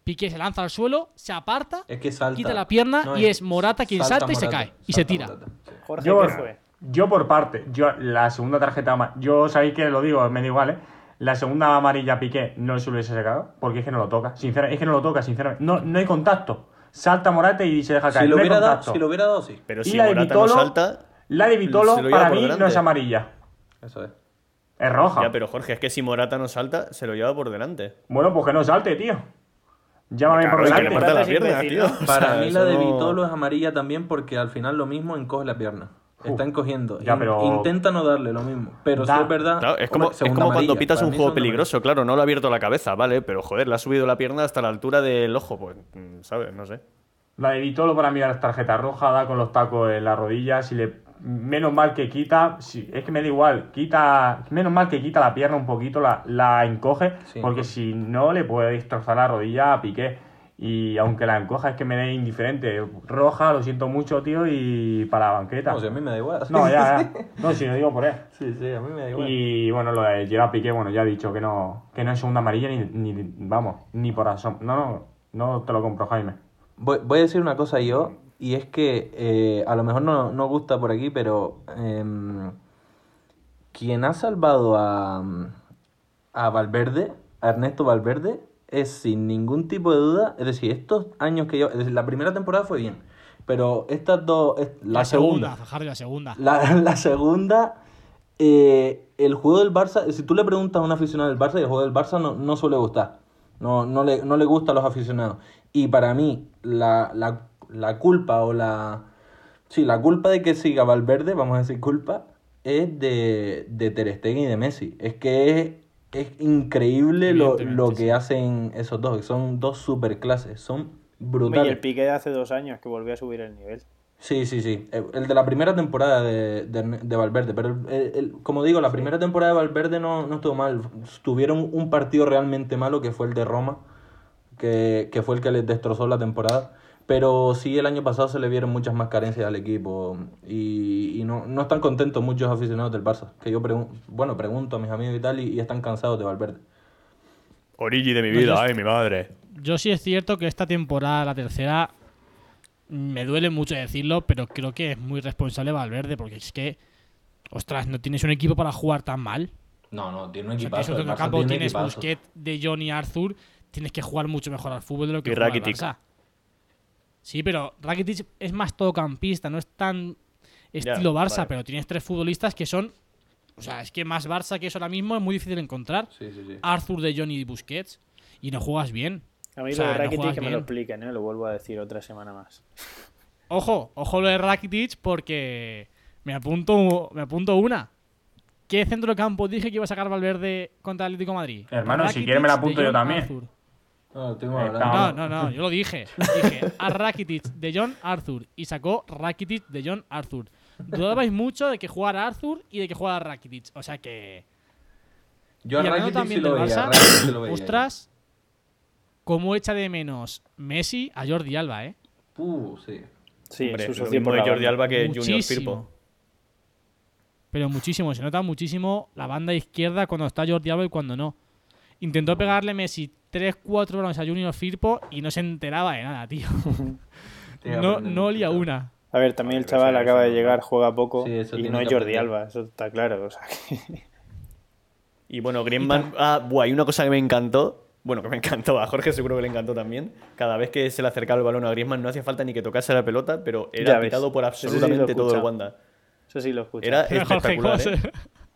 Piqué se lanza al suelo, se aparta, Es que salta. quita la pierna No, y es Morata quien salta y se Morata, cae. Y se tira. Morata, sí. Jorge, Yo, ¿qué fue? yo por parte, yo la segunda tarjeta yo sabéis que lo digo, me da igual, ¿eh? La segunda amarilla Piqué no se lo hubiese sacado, porque es que no lo toca. Sinceramente, es que no lo toca, sinceramente. No, no hay contacto. Salta Morata y se deja caer. Si lo, no hubiera dado, si lo hubiera dado, sí. Pero Y si la de Morata no Vitolo- salta, La de Vitolo para mí no es amarilla. Eso es. Es roja. ya, pero Jorge, es que si Morata no salta, se lo lleva por delante. Bueno, pues que no salte, tío. Llámame Claro, por es que le delante. la pierna, tío. ¿no? O Para sea, mí la de no- Vitolo es amarilla también porque al final lo mismo encoge la pierna. Está encogiendo. Ya, In- pero- Intenta no darle lo mismo. Pero Da- sí es verdad. Claro, es como, es como cuando amarilla. pitas Para un juego peligroso, claro, no le ha abierto la cabeza, vale, pero joder, le ha subido la pierna hasta la altura del ojo, pues, ¿sabes? No sé. La de Vitolo para mí es tarjeta roja, da con los tacos en las rodillas. Si le... Menos mal que quita, si- es que me da igual, quita, menos mal que quita la pierna un poquito, la, la encoge, Sí. porque si no le puede destrozar la rodilla a Piqué. Y aunque la encoja es que me da indiferente. Roja, lo siento mucho, tío, y para la banqueta. No, si a mí me da igual. No, ya, ya. No, si lo digo por él. Sí, sí, a mí me da igual. Y bueno, lo de Gerard Piqué, bueno, ya he dicho que no, que no es segunda amarilla ni, ni vamos, ni por asomo. No, no, no te lo compro, Jaime. Voy, voy a decir una cosa yo, y es que eh, a lo mejor no, no gusta por aquí, pero em, quien ha salvado a, a Valverde, a Ernesto Valverde, es sin ningún tipo de duda, es decir, estos años que yo, es decir, la primera temporada fue bien, pero estas dos, es- la, segunda, Fajardo, la segunda. la, la segunda, eh, el juego del Barça, si tú le preguntas a un aficionado del Barça, el juego del Barça no, no suele gustar. No, no, le, no le gusta a los aficionados. Y para mí, la, la, la culpa o la, Sí, la culpa de que siga Valverde, vamos a decir culpa, es de, de Ter Stegen y de Messi. Es que es, increíble lo, lo que sí. hacen esos dos, que son dos superclases, son Hombre, Y el brutales. pique de hace dos años que volvió a subir el nivel. Sí, sí, sí. Eh, El de la primera temporada de, de, de Valverde. Pero, el- el- el- como digo, la primera temporada de Valverde no, no estuvo mal. Tuvieron un partido realmente malo que fue el de Roma, que, que fue el que les destrozó la temporada. Pero sí, el año pasado se le vieron muchas más carencias al equipo y, y no, no están contentos muchos aficionados del Barça. Que yo pregun- bueno, pregunto a mis amigos y tal y, y están cansados de Valverde. Origi de mi vida, ay, mi madre. Yo sí es cierto que esta temporada, la tercera, me duele mucho decirlo, pero creo que es muy responsable Valverde, porque es que, ostras, no tienes un equipo para jugar tan mal. No, no, tiene un O sea, equipazo. tienes un Barça campo, tiene tienes equipazo. Busquets, De Jong y Arthur, tienes que jugar mucho mejor al fútbol de lo que Y juega el Rakitic. Barça. Sí, pero Rakitic es más todocampista, no es tan estilo Barça, vale. pero tienes tres futbolistas que son... O sea, es que más Barça que eso ahora mismo es muy difícil encontrar. Sí, sí, sí. Arthur, De Jong y Busquets, y no juegas bien. A mí O sea, lo de Rakitic que me lo expliquen, ¿eh? lo vuelvo a decir otra semana más. Ojo, ojo lo de Rakitic porque me apunto, me apunto una. ¿Qué centro de campo dije que iba a sacar Valverde contra el Atlético de Madrid? Hermano, si quieres me la apunto yo también. Arthur. No, Eh, hablando. No, no, no, yo lo dije. Dije a Rakitic de John Arthur y sacó Rakitic de John Arthur. Dudabais mucho de que jugara Arthur y de que jugara Rakitic. O sea que. Yo a y hablando Rakitic sí también lo veía, Barça, Rakitic sí lo veía. ostras, cómo echa de menos Messi a Jordi Alba, ¿eh? Uh, sí. Sí, Hombre, su de Jordi. Alba que Junior. Firpo. Pero muchísimo, se nota muchísimo la banda izquierda cuando está Jordi Alba y cuando no. Intentó pegarle Messi 3-4 balones a Junior Firpo y no se enteraba de nada, tío. No no olía una. A ver, también el chaval acaba de no- llegar, juega poco Sí, y no es Jordi. Alba, eso está claro. O sea, que- Y bueno, Griezmann. Ah, buah, hay una cosa que me encantó. Bueno, que me encantó. A Jorge seguro que le encantó también. Cada vez que se le acercaba el balón a Griezmann no hacía falta ni que tocase la pelota, pero era pitado por sí absolutamente todo el. Wanda. eso sí lo escucho. Era espectacular, ¿cómo ¿eh?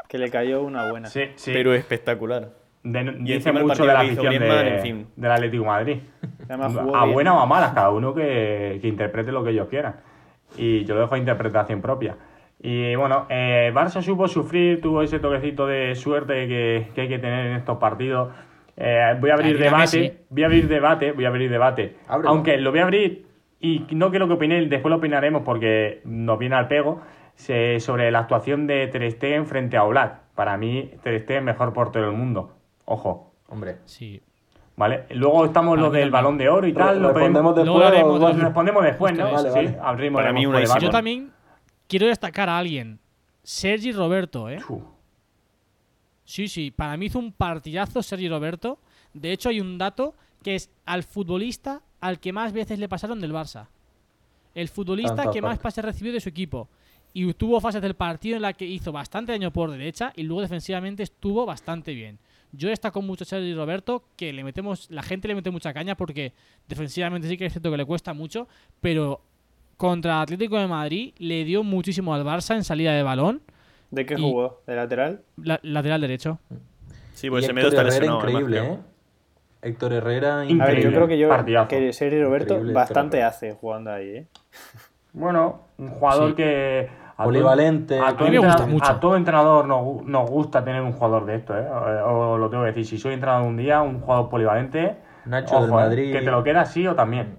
Que le cayó una buena. Sí, sí. Pero espectacular. De- Y dice mucho de la afición de- en fin. del Atlético de Madrid. A bien. buenas o a malas, cada uno que, que interprete lo que ellos quieran. Y yo lo dejo a interpretación propia. Y bueno, eh, Barça supo sufrir, tuvo ese toquecito de suerte que, que hay que tener en estos partidos. Eh, voy a abrir debate, voy a abrir debate, voy a abrir debate. Ábrelo. Aunque lo voy a abrir y no quiero que opinéis, después lo opinaremos porque nos viene al pego, se- sobre la actuación de Ter Stegen frente a Oblak. Para mí, Ter Stegen mejor portero del mundo. Ojo, Hombre. Sí. ¿Vale? Luego estamos lo del balón de oro y tal. Lo Respondemos después. Haremos lo respondemos después, ¿no? Vale, sí, Para mí una. Yo también quiero destacar a alguien. Sergi Roberto, ¿eh? Uf, Sí, sí, para mí hizo un partidazo Sergi Roberto. De hecho, hay un dato que es al futbolista al que más veces le pasaron del Barça. El futbolista que más pases recibió de su equipo. Y tuvo fases del partido en la que hizo bastante daño por derecha y luego defensivamente estuvo bastante bien. Yo destaco mucho a Sergi Roberto, que le metemos, la gente le mete mucha caña porque defensivamente sí que es cierto que le cuesta mucho, pero contra Atlético de Madrid le dio muchísimo al Barça en salida de balón, ¿De qué y- jugó? ¿De lateral? la- lateral derecho. Sí, pues Y ese medio está lesionado. increíble. ¿eh? Héctor Herrera A Increíble. ver, yo creo que yo Partidazo. que Sergio Roberto Increíble, bastante hace jugando ahí, ¿eh? Bueno, un jugador Sí. que. A Polivalente. A A todo, mí me gusta entrenador- mucho. a todo entrenador nos, gu- nos gusta tener un jugador de esto, ¿eh? O, o lo tengo que decir. Si soy entrenador un día, un jugador polivalente. Nacho del ojo, ¿eh? Madrid. Que te lo queda sí o también.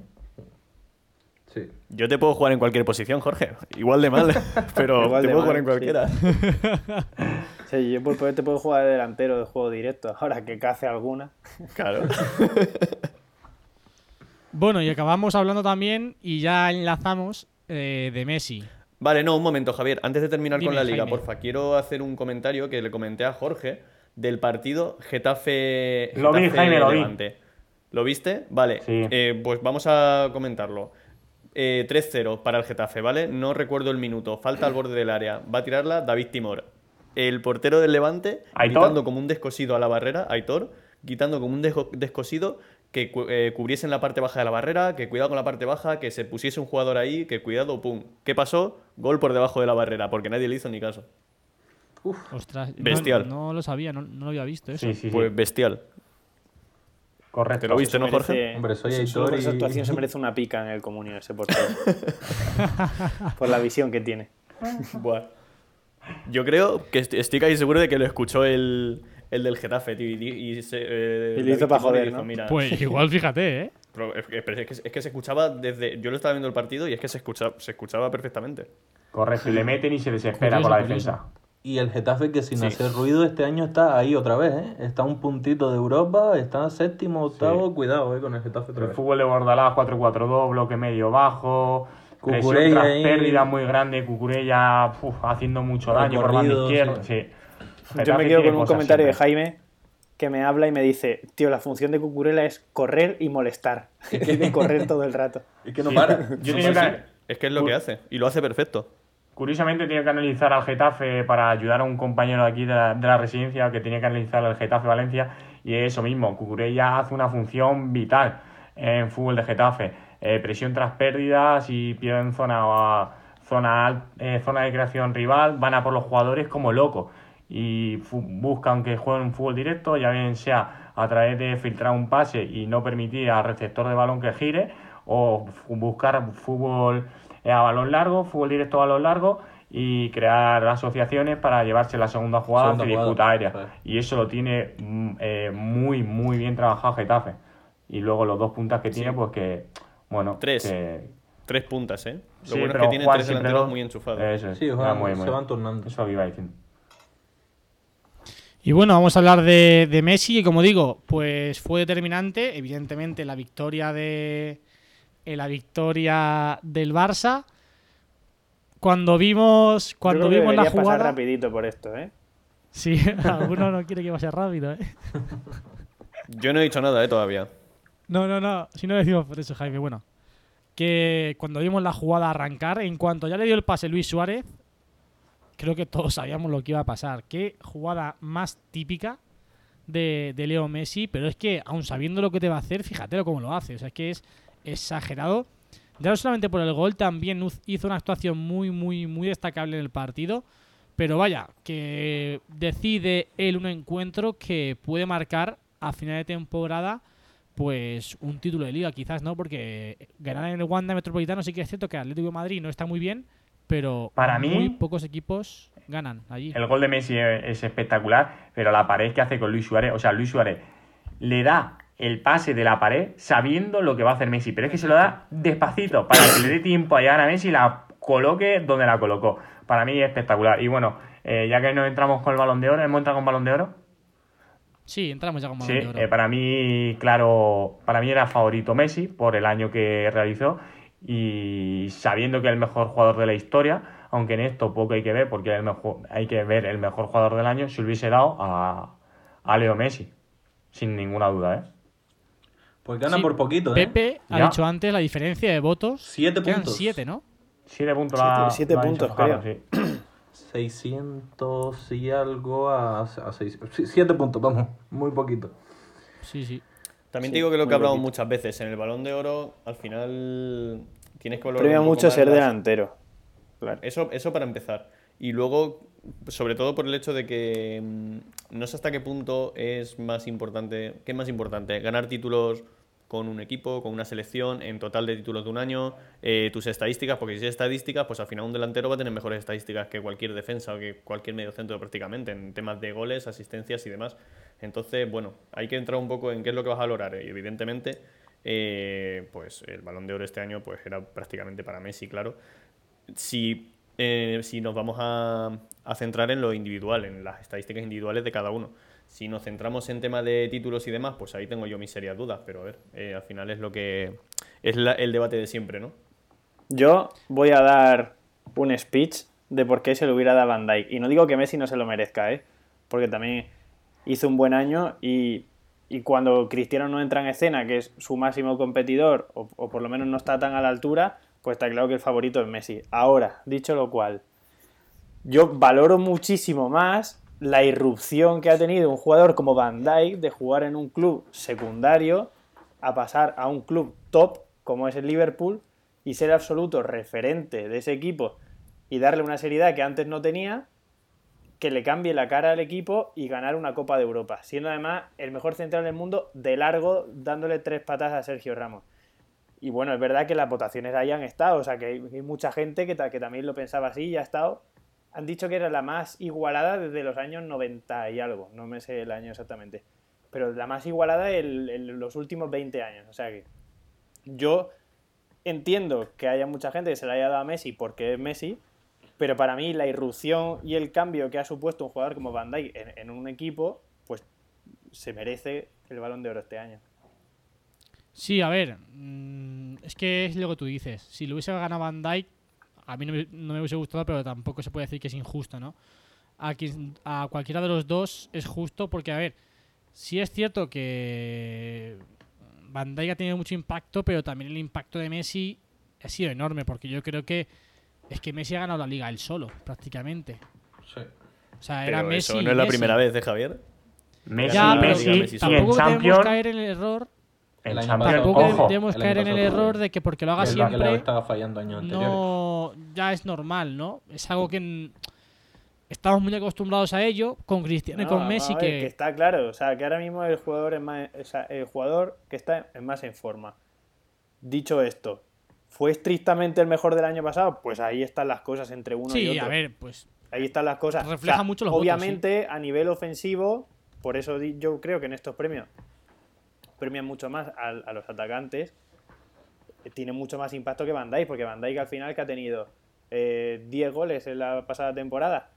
Sí. Yo te puedo jugar en cualquier posición, Jorge. Igual de mal, pero Igual te puedo mal, jugar en sí. cualquiera. Sí, yo por poder te puedo jugar de delantero de juego directo. Ahora que cace alguna. Claro. Bueno, y acabamos hablando también, y ya enlazamos, eh, de Messi. Vale, no, un momento, Javier. Antes de terminar Dime, con la liga, Jaime. porfa, quiero hacer un comentario que le comenté a Jorge del partido Getafe. Lo vi, Jaime, lo vi. Levante. ¿Lo viste? Vale. Sí. Eh, pues vamos a comentarlo. Eh, 3-0 para el Getafe, ¿vale? No recuerdo el minuto. Falta al borde del área. Va a tirarla David Timor. El portero del Levante, Aitor. quitando como un descosido a la barrera, Aitor, quitando como un desco- descosido que eh, cubriesen la parte baja de la barrera, que cuidado con la parte baja, que se pusiese un jugador ahí, que cuidado, pum. ¿Qué pasó? Gol por debajo de la barrera, porque nadie le hizo ni caso. Ostras, no- Bestial. No, lo sabía, no, no lo había visto eso. Sí, sí, sí. Pues bestial. Correcto. ¿Te lo viste, no, Merece- Jorge? Hombre, soy y- actuación se merece una pica en el comunio ese portero. por la visión que tiene. Buah. Yo creo que est- estoy casi seguro de que lo escuchó el, el del Getafe, tío. Y, y se, eh, Y lo hizo David pa' Timón joder, dijo, ¿no? "Mira, Pues igual, fíjate, ¿eh? pero es, que- es que, es que se escuchaba desde. Yo lo estaba viendo el partido y es que se escuchaba, se escuchaba perfectamente. Correcto, y le meten y se desespera Curioso, con la curioso. defensa. Y el Getafe que sin Sí. hacer ruido este año está ahí otra vez, ¿eh? Está a un puntito de Europa, está séptimo, octavo, cuidado, ¿eh? Con el Getafe otra El vez. fútbol de Bordalás 4-4-2, bloque medio bajo, presión Cucurella tras pérdida muy grande, Cucurella uf, haciendo mucho daño por banda izquierda. sí. Yo me quedo tiene con un comentario de. Jaime que me habla y me dice, tío, la función de Cucurella es correr y molestar. Quiere correr todo el rato. Es que no Sí. para. Yo que- sí. Es que es lo que hace. Y lo hace perfecto. Curiosamente tenía que analizar al Getafe para ayudar a un compañero de aquí de la, de la residencia que tenía que analizar al Getafe Valencia y es eso mismo, Cucurella hace una función vital en fútbol de Getafe. Eh, presión tras pérdidas y pierden zona, zona, eh, zona de creación rival, van a por los jugadores como locos y fu- buscan que jueguen un fútbol directo, ya bien sea a través de filtrar un pase y no permitir al receptor de balón que gire o buscar fútbol eh, a balón largo, fútbol directo a balón largo y crear asociaciones para llevarse la segunda jugada Segunda ante jugada, disputa aérea. Y eso lo tiene mm, eh, muy, muy bien trabajado Getafe. Y luego los dos puntas que tiene, pues que, bueno, Tres. que- Tres puntas, ¿eh? Lo sí, bueno es que tiene tres delanteros dos. muy enchufados. Eso es. Sí, Ah, juegan- muy, se muy. van turnando. Eso iba diciendo. Y bueno, vamos a hablar de, de Messi, que como digo, pues fue determinante, evidentemente, la victoria de. en la victoria del Barça. Cuando vimos. Cuando Yo creo que vimos la deberías pasar jugada. rapidito por esto, ¿eh? Sí, alguno no quiere que vaya rápido, ¿eh? Yo no he dicho nada, ¿eh? Todavía. No, no, no. Si no decimos por eso, Jaime. Bueno, que cuando vimos la jugada arrancar, en cuanto ya le dio el pase Luis Suárez, creo que todos sabíamos lo que iba a pasar. Qué jugada más típica de, de Leo Messi, pero es que, aun sabiendo lo que te va a hacer, fíjate cómo lo hace. O sea, es que es exagerado. Ya no solamente por el gol, también hizo una actuación muy, muy, muy destacable en el partido. Pero vaya, que decide él un encuentro que puede marcar a final de temporada pues un título de liga quizás no porque ganar en el Wanda Metropolitano sí que es cierto que Atlético de Madrid no está muy bien pero Para mí- muy pocos equipos ganan allí El gol de Messi es, es espectacular, pero la pared que hace con Luis Suárez, o sea, Luis Suárez le da el pase de la pared sabiendo lo que va a hacer Messi, pero es que se lo da despacito para que le dé tiempo a llegar a Messi y la coloque donde la colocó. Para mí es espectacular. Y bueno, eh, ya que nos entramos con el balón de oro, ¿hemos entrado con balón de oro? sí entramos ya con Sí, Balón de Oro. eh, para mí, claro, para mí era favorito Messi por el año que realizó y sabiendo que es el mejor jugador de la historia, aunque en esto poco hay que ver porque el mejor, hay que ver el mejor jugador del año, se hubiese dado a, a Leo Messi, sin ninguna duda, ¿eh? Pues gana Sí, por poquito, ¿eh? Pepe ha Ya. dicho antes la diferencia de votos Siete puntos. siete ¿no? Siete puntos Siete- la- siete puntos, creo. sí. 600 y algo a, a 6. 7 puntos, vamos. Muy poquito. sí sí También Sí, te digo que lo que hablamos poquito. muchas veces, en el balón de oro, al final tienes que valorar Premia mucho ser las- delantero. Claro. Eso, eso para empezar. Y luego, sobre todo por el hecho de que mm, no sé hasta qué punto es más importante, ¿qué es más importante? Ganar títulos con un equipo, con una selección, en total de títulos de un año, eh, tus estadísticas, porque si es estadísticas, pues al final un delantero va a tener mejores estadísticas que cualquier defensa o que cualquier medio centro prácticamente, en temas de goles, asistencias y demás. Entonces, bueno, hay que entrar un poco en qué es lo que vas a valorar. Y evidentemente, eh, pues el balón de oro este año pues era prácticamente para Messi, claro si, eh, si nos vamos a, a centrar en lo individual, en las estadísticas individuales de cada uno. Si nos centramos en tema de títulos y demás, pues ahí tengo yo mis serias dudas, pero a ver, eh, al final es lo que es el debate de siempre, ¿no? Yo voy a dar un speech de por qué se lo hubiera dado Van Dijk. Y no digo que Messi no se lo merezca, ¿eh? Porque también hizo un buen año y, y cuando Cristiano no entra en escena, que es su máximo competidor, o por lo menos no está tan a la altura, pues está claro que el favorito es Messi. Ahora, dicho lo cual, yo valoro muchísimo más la irrupción que ha tenido un jugador como Van Dijk de jugar en un club secundario a pasar a un club top como es el Liverpool y ser absoluto referente de ese equipo y darle una seriedad que antes no tenía que le cambie la cara al equipo y ganar una Copa de Europa, siendo además el mejor central del mundo de largo, dándole tres patas a Sergio Ramos. Y bueno, es verdad que las votaciones ahí han estado, o sea que hay, mucha gente que, que también lo pensaba así y ha estado. Han dicho que era la más igualada desde los años 90 y algo, no me sé el año exactamente, pero la más igualada en, los últimos 20 años. O sea que yo entiendo que haya mucha gente que se le haya dado a Messi porque es Messi, pero para mí la irrupción y el cambio que ha supuesto un jugador como Van Dijk en, en un equipo, pues se merece el balón de oro este año. Sí, a ver, mm, es que es lo que tú dices. Si lo hubiese ganado Van Dijk, a mí no me, no me hubiese gustado, pero tampoco se puede decir que es injusto, ¿no? A, quien- a cualquiera de los dos es justo porque, a ver, sí es cierto que Van Dijk ha tenido mucho impacto, pero también el impacto de Messi ha sido enorme, porque yo creo que es que Messi ha ganado la liga él solo, prácticamente. Sí. O sea, era Pero Messi. eso y no es la Messi. primera vez, ¿eh, Javier? Messi, Ya, pero Messi, Messi y en tampoco debemos Champions, caer en el error El pasado- Tampoco ojo, debemos el caer en el error de que porque lo haga que siempre estaba fallando años anteriores. no ya es normal, ¿no? Es algo que estamos muy acostumbrados a ello con Cristiano y No, con Messi ver, que, está claro, o sea, que ahora mismo el jugador es más, o sea, el jugador que está en más en forma. Dicho esto, ¿fue estrictamente el mejor del año pasado? Pues ahí están las cosas entre uno y sí, otro. a ver, pues Ahí están las cosas. Refleja mucho los votos, Obviamente, a nivel ofensivo, por eso yo creo que en estos premios premian mucho más a, los atacantes. eh, Tiene mucho más impacto que Van Dijk, porque Van Dijk al final que ha tenido eh, 10 goles en la pasada temporada.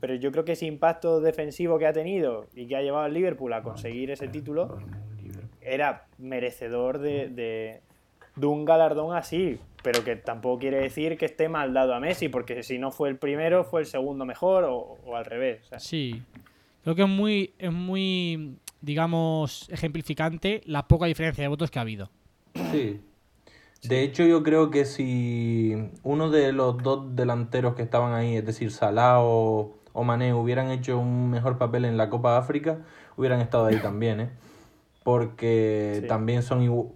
Pero yo creo que ese impacto defensivo que ha tenido y que ha llevado al Liverpool a conseguir ese título era merecedor de, un galardón así. Pero que tampoco quiere decir que esté mal dado a Messi, porque si no fue el primero, fue el segundo mejor o, al revés. sí. Creo que es muy es muy digamos ejemplificante la poca diferencia de votos que ha habido. Sí. De hecho, yo creo que si uno de los dos delanteros que estaban ahí, es decir, Salah o, o Mané, hubieran hecho un mejor papel en la Copa de África, hubieran estado ahí también, ¿eh? Porque Sí. también son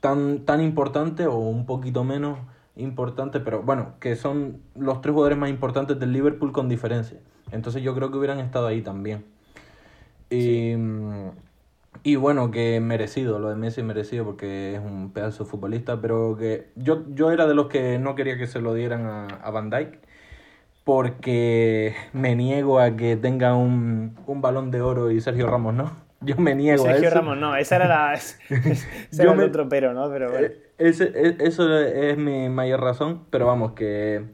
tan, tan importantes o un poquito menos importantes, pero bueno, que son los tres jugadores más importantes del Liverpool con diferencia. Entonces yo creo que hubieran estado ahí también. Y, y bueno, que merecido, lo de Messi es merecido porque es un pedazo de futbolista, pero que yo, yo era de los que no quería que se lo dieran a, a Van Dijk porque me niego a que tenga un, un balón de oro y Sergio Ramos no. Yo me niego a Sergio eso. Ramos, no, esa era la. ese Yo era el me- otro pero, ¿no? Pero bueno. Eh, ese- e- eso es mi mayor razón, pero vamos, que,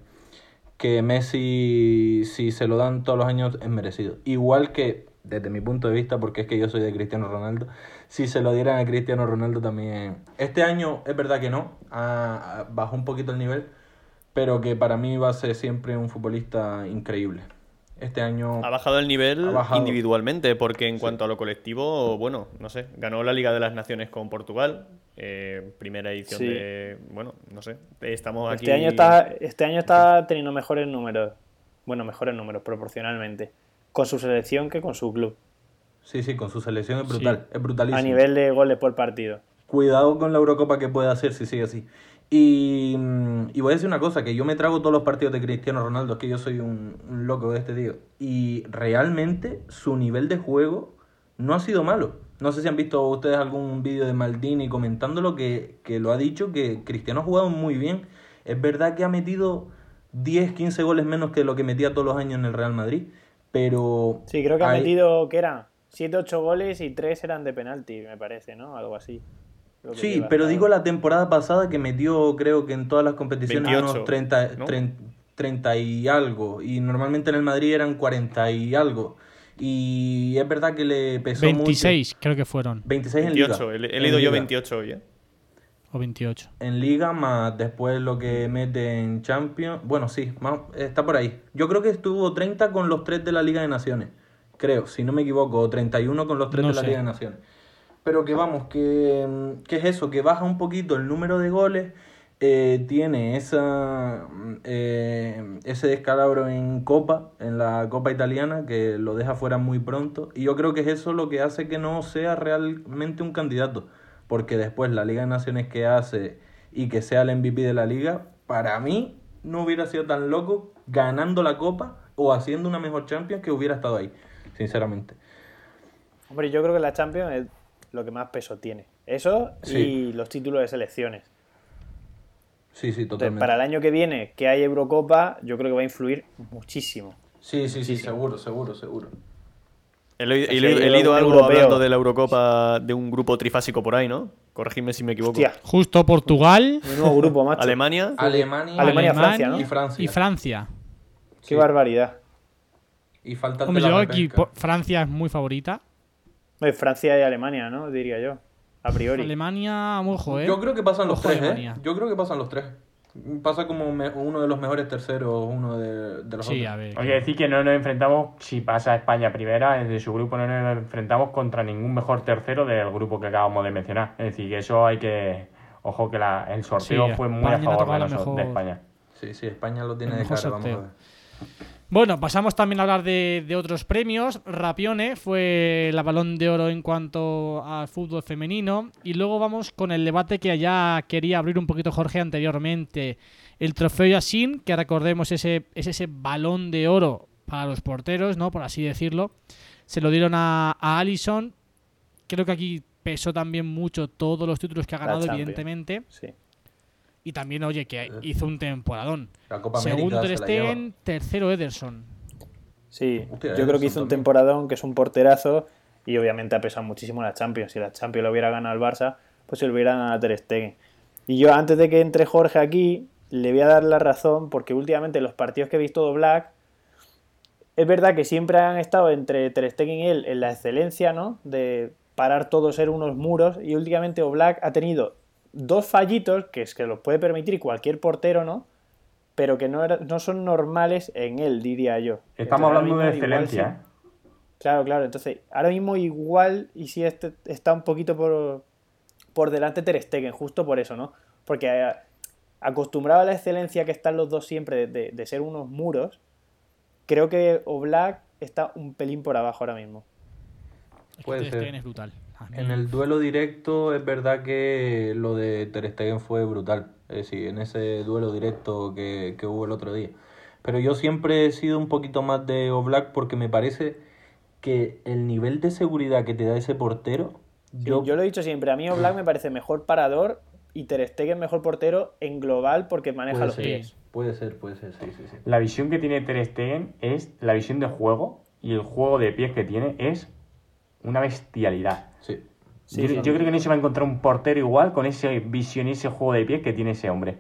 que Messi, si se lo dan todos los años, es merecido. Igual que, desde mi punto de vista, porque es que yo soy de Cristiano Ronaldo, si se lo dieran a Cristiano Ronaldo también. Este año es verdad que no, ha- ha- bajó un poquito el nivel, pero que para mí va a ser siempre un futbolista increíble. Este año... Ha bajado el nivel bajado. individualmente, porque en cuanto a lo colectivo, bueno, no sé, ganó la Liga de las Naciones con Portugal, eh, primera edición Sí. de, bueno, no sé, estamos aquí. Este año está, este año está teniendo mejores números. Bueno, mejores números proporcionalmente. Con su selección que con su club. Sí, sí, con su selección es brutal, es brutalísimo. A nivel de goles por partido. Cuidado con la Eurocopa que puede hacer si sigue así. Y, mm, y voy a decir una cosa, que yo me trago todos los partidos de Cristiano Ronaldo, es que yo soy un, un loco de este tío. Y realmente su nivel de juego no ha sido malo. No sé si han visto ustedes algún vídeo de Maldini comentándolo, que, que lo ha dicho, que Cristiano ha jugado muy bien. Es verdad que ha metido 10, 15 goles menos que lo que metía todos los años en el Real Madrid, pero... Sí, creo que ha metido, ¿qué era? 7, 8 goles y 3 eran de penalti, me parece, ¿no? Algo así. Sí, pero digo la temporada pasada que metió, creo que en todas las competiciones 28, unos 30, ¿no? 30, 30 y algo. Y normalmente en el Madrid eran 40 y algo. Y es verdad que le pesó 26 creo que fueron. mucho. 26 en 28, Liga. he, leído yo Liga. 28 hoy, ¿eh? O 28. En Liga más después lo que mete en Champions. Bueno, sí, más- está por ahí. Yo creo que estuvo 30 con los 3 de la Liga de Naciones. Creo, si no me equivoco. O 31 con los 3 No de la sé. Liga de Naciones. Pero que vamos, que, mm, que es eso, que baja un poquito el número de goles. eh, tiene esa, mm, eh, ese descalabro en Copa, en la Copa italiana, que lo deja fuera muy pronto. Y yo creo que es eso lo que hace que no sea realmente un candidato. Porque después la Liga de Naciones que hace y que sea el MVP de la liga, para mí no hubiera sido tan loco ganando la Copa o haciendo una mejor Champions que hubiera estado ahí, sinceramente. Hombre, yo creo que la Champions es lo que más peso tiene. Eso y Sí. los títulos de selecciones. Sí, sí, Entonces, totalmente. para el año que viene, que hay Eurocopa, yo creo que va a influir muchísimo. Sí, sí, sí, seguro, seguro, seguro. He, leído- he he algo europeo. hablando de la Eurocopa de un grupo trifásico por ahí, ¿no? Corregidme si me equivoco. Hostia, Justo Portugal un nuevo grupo, macho. Alemania. Alemania, Alemania, Alemania Francia, ¿no? y Francia. y Francia. Qué Sí. barbaridad. Y falta el Hombre, yo aquí Francia es muy favorita. Francia y Alemania, ¿no? Diría yo. A priori. Alemania, ojo, ¿eh? Yo creo que pasan los Ojo, tres, ¿eh? Yo creo que pasan los tres. Pasa como me- uno de los mejores terceros, uno de, de los Sí, otros. a ver. Hay que decir que no nos enfrentamos, si pasa España primera, de su grupo no nos enfrentamos contra ningún mejor tercero del grupo que acabamos de mencionar. Es decir, que eso hay que. Ojo que la- el sorteo Sí, fue muy España a favor de, nosotros- mejor- de España. Sí, sí, España lo tiene El de cara, vamos a sorteo. ver. Bueno, pasamos también a hablar de, de otros premios. Rapione fue la balón de oro en cuanto al fútbol femenino. Y luego vamos con el debate que ya quería abrir un poquito Jorge anteriormente. El trofeo Yassin, que recordemos ese, es ese balón de oro para los porteros, ¿no? Por así decirlo. Se lo dieron a, a Allison. Creo que aquí pesó también mucho todos los títulos que ha ganado, evidentemente. Sí. Y también, oye, que hizo un temporadón. La Copa Segundo Ter. Stegen, tercero Ederson. Sí, Hostia, yo creo que hizo un temporadón, que es un porterazo, y obviamente ha pesado muchísimo la Champions. Si la Champions la hubiera ganado el Barça, pues se lo hubiera ganado a Ter Stegen. Y yo, antes de que entre Jorge aquí, le voy a dar la razón, porque últimamente los partidos que he visto de Black, es verdad que siempre han estado entre Ter Stegen y él en la excelencia, ¿no? De parar todos ser unos muros, y últimamente Oblak ha tenido dos fallitos, que es que los puede permitir cualquier portero, ¿no? Pero que no, era- no son normales en él, diría yo. Estamos Entonces, hablando de igual excelencia, sí. ¿eh? Claro, claro. Entonces, ahora mismo igual, y si este está un poquito por, por delante Ter Stegen, justo por eso, ¿no? Porque eh, acostumbrado a la excelencia que están los dos siempre de, de- de ser unos muros, creo que Oblak está un pelín por abajo ahora mismo. Es que Ter. Stegen es brutal. En el duelo directo es verdad que lo de Ter Stegen fue brutal. Es decir, en ese duelo directo que, que hubo el otro día. Pero yo siempre he sido un poquito más de Oblak porque me parece que el nivel de seguridad que te da ese portero, Sí, yo, yo lo he dicho siempre, a mí Oblak me parece mejor parador y Ter Stegen mejor portero en global porque maneja puede los ser, pies. puede ser, puede ser, sí, sí, sí. La visión que tiene Ter Stegen es la visión de juego y el juego de pies que tiene es una bestialidad. Sí. Sí, yo, creo que no se va a encontrar un portero igual con esa visión y ese juego de pies que tiene ese hombre.